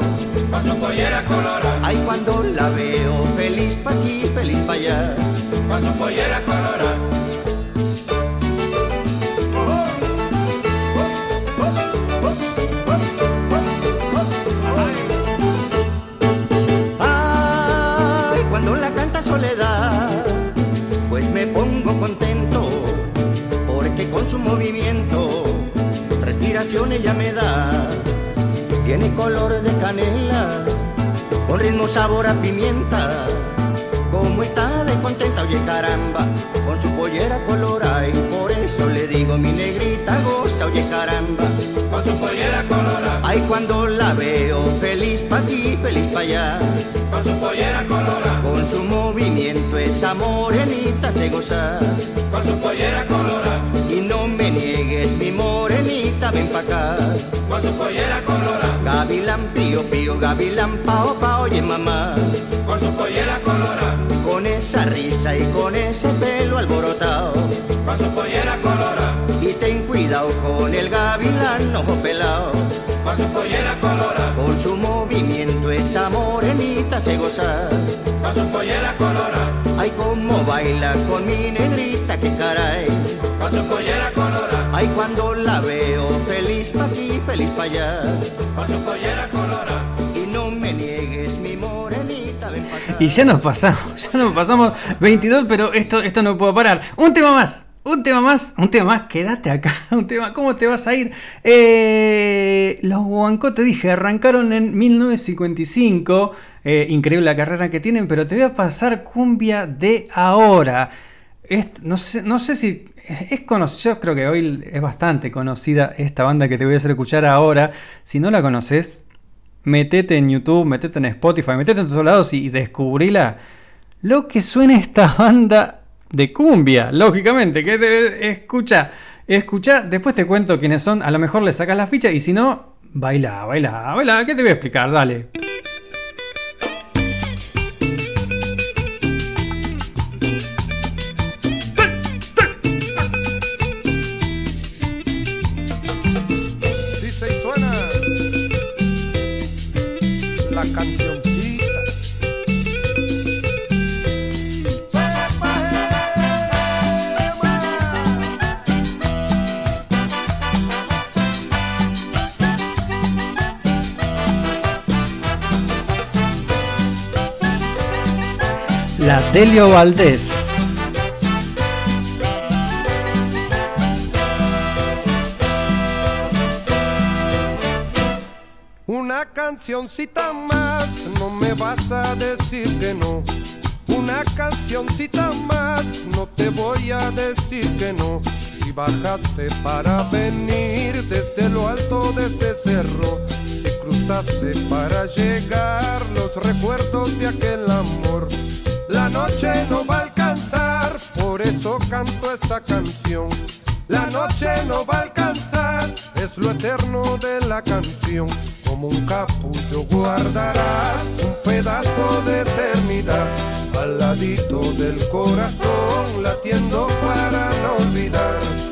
Con su pollera colora. Ay, cuando la veo, feliz pa' aquí, feliz pa' allá. Con su pollera colora. Soledad, pues me pongo contento, porque con su movimiento, respiración ella me da. Tiene color de canela, con ritmo sabor a pimienta. Como está de contenta, oye caramba, con su pollera colora y por eso le digo mi negrita goza, oye caramba, con su pollera colora. Ay, cuando la veo, feliz pa' aquí, feliz pa' allá, con su pollera colora. Con su movimiento esa morenita se goza, con su pollera colora. Y no me niegues mi morenita, ven pa' acá, con su pollera colora. Gavilán pío pío, gavilán pao pao, oye mamá, con su pollera colora. Con esa risa y con ese pelo alborotado, con su pollera colora. Y ten cuidado con el gavilán ojo pelado, con su pollera colora. Con su movimiento esa morenita se goza, con su pollera colora. Ay, cómo baila con mi negrita, que caray, con su pollera colora. Ay, cuando la veo, feliz pa' aquí, feliz pa' allá, con su pollera colora. Y no me niegues mi morenita, ven pa' acá. Y ya nos pasamos, ya nos pasamos 22, pero esto, esto no puedo parar. Un tema más, un tema más, un tema más, quédate acá, un tema, ¿cómo te vas a ir? Eh, los Guancó, te dije, arrancaron en 1955, eh, increíble la carrera que tienen, pero te voy a pasar cumbia de ahora. No, sé, no sé si es conocida, yo creo que hoy es bastante conocida esta banda que te voy a hacer escuchar ahora. Si no la conoces, metete en YouTube, metete en Spotify, metete en todos lados y descubrila. Lo que suena esta banda de cumbia, lógicamente, que te escucha, escucha, después te cuento quiénes son, a lo mejor le sacas la ficha y si no, baila, baila, baila, ¿qué te voy a explicar? Dale. Delio Valdés. Una cancioncita más, no me vas a decir que no. Una cancioncita más, no te voy a decir que no. Si bajaste para venir desde lo alto de ese cerro, si cruzaste para llegar los recuerdos de aquel amor, la noche no va a alcanzar por eso canto esa canción. La noche no va a alcanzar, es lo eterno de la canción. Como un capullo guardarás un pedazo de eternidad al ladito del corazón, latiendo para no olvidar.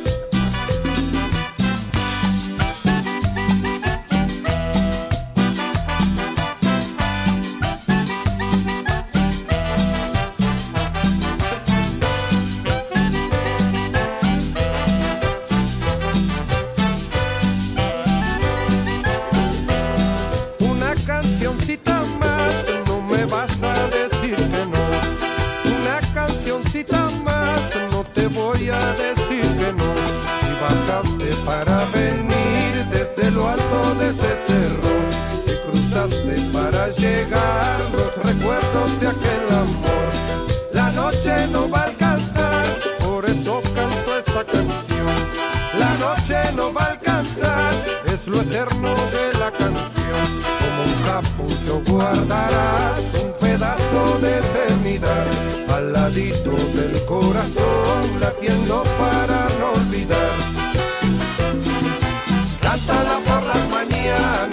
Guardarás un pedazo de eternidad al ladito del corazón, latiendo para no olvidar. Cántala por las mañanas,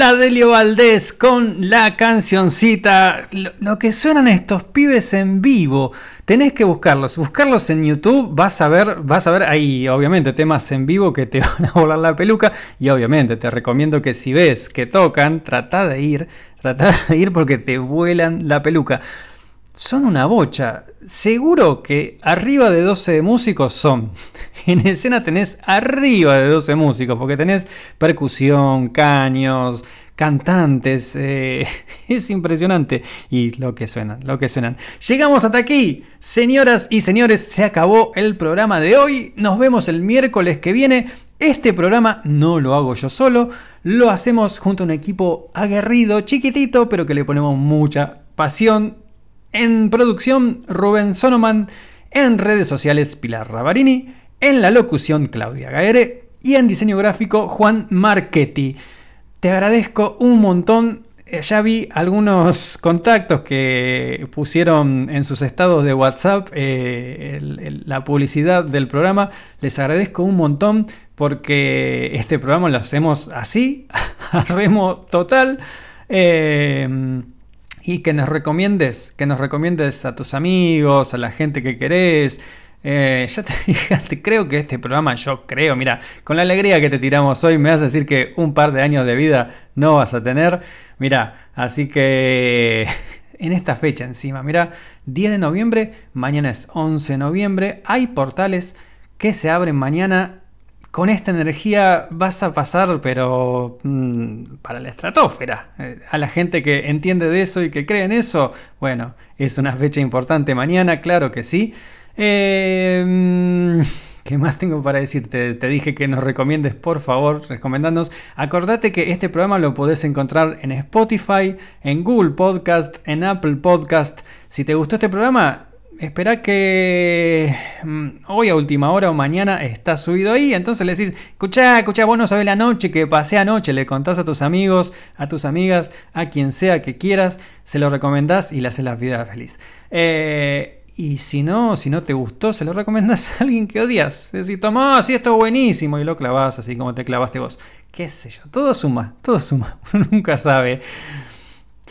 La Delio Valdés con la cancioncita. Lo, que suenan estos pibes en vivo. Tenés que buscarlos. Buscarlos en YouTube. Vas a ver, vas a ver ahí, obviamente, temas en vivo que te van a volar la peluca. Y obviamente te recomiendo que si ves que tocan, trata de ir. Trata de ir porque te vuelan la peluca. Son una bocha. Seguro que arriba de 12 músicos son. En escena tenés arriba de 12 músicos, porque tenés percusión, caños, cantantes. eh, es impresionante. Y lo que suenan, lo que suenan. Llegamos hasta aquí. Señoras y señores, se acabó el programa de hoy. Nos vemos el miércoles que viene Este programa no lo hago yo solo, lo hacemos junto a un equipo aguerrido, chiquitito, pero que le ponemos mucha pasión. En producción, Rubén Sonoman. En redes sociales, Pilar Ravarini. En la locución, Claudia Gaere. Y en diseño gráfico, Juan Marchetti. Te agradezco un montón. Eh, Ya vi algunos contactos que pusieron en sus estados de WhatsApp eh, la publicidad del programa. Les agradezco un montón porque este programa lo hacemos así, a remo total. Eh, y que nos recomiendes, que nos recomiendes a tus amigos, a la gente que querés. Eh, ya te dije, creo que este programa, yo creo, mira, con la alegría que te tiramos hoy, me vas a decir que un par de años de vida no vas a tener. Mira, así que en esta fecha encima, mira, 10 de noviembre, mañana es 11 de noviembre, hay portales que se abren mañana. Con esta energía vas a pasar, pero mm, para la estratosfera. Eh, A la gente que entiende de eso y que cree en eso, bueno, es una fecha importante mañana, claro que sí. Mm, ¿Qué más tengo para decirte? Te dije que nos recomiendes, por favor, recomendándonos. Acordate que este programa lo podés encontrar en Spotify, en Google Podcast, en Apple Podcast. Si te gustó este programa, espera que mm, hoy a última hora o mañana está subido ahí. Entonces le decís, escuchá, escuchá, vos no sabés la noche que pasé anoche. Le contás a tus amigos, a tus amigas, a quien sea que quieras. Se lo recomendás y le haces la vida feliz. Eh, y si no, si no te gustó, se lo recomendás a alguien que odias. Es decir, tomá, sí, esto es buenísimo. Y lo clavás así como te clavaste vos. Qué sé yo, todo suma, todo suma. Nunca sabe.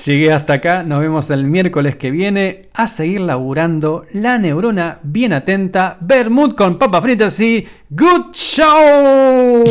Llegué hasta acá, nos vemos el miércoles que viene a seguir laburando la neurona bien atenta, Bermud con papas fritas y Good Show.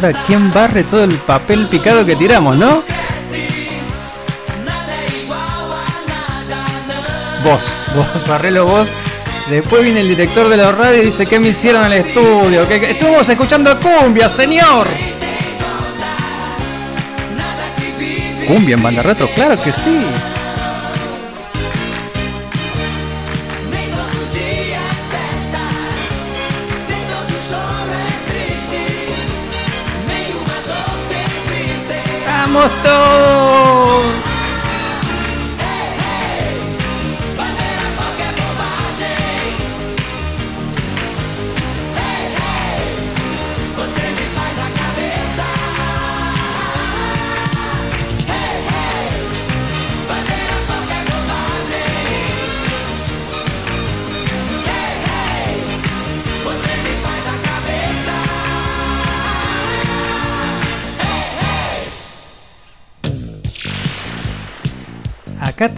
Ahora, ¿quién barre todo el papel picado que tiramos, no? Vos, vos, barrelo vos. Después viene el director de la radio y dice, ¿qué me hicieron el estudio? ¿Qué, qué- Estuvimos escuchando cumbia, señor. Cumbia en banda retro, claro que sí. Será.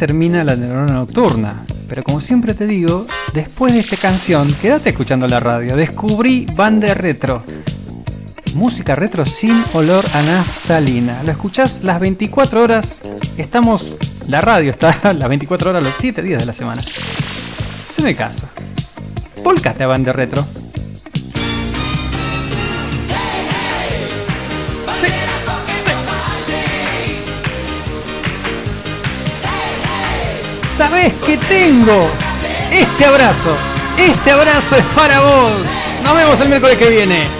Termina la neurona nocturna. Pero como siempre te digo, después de esta canción, quédate escuchando la radio. Descubrí banda retro. Música retro sin olor a naftalina. Lo escuchás las 24 horas. Estamos. La radio está las 24 horas los 7 días de la semana. Haceme caso. Volcate a banda retro. ¿Sabés qué tengo? este abrazo, este abrazo es para vos. Nos vemos el miércoles que viene.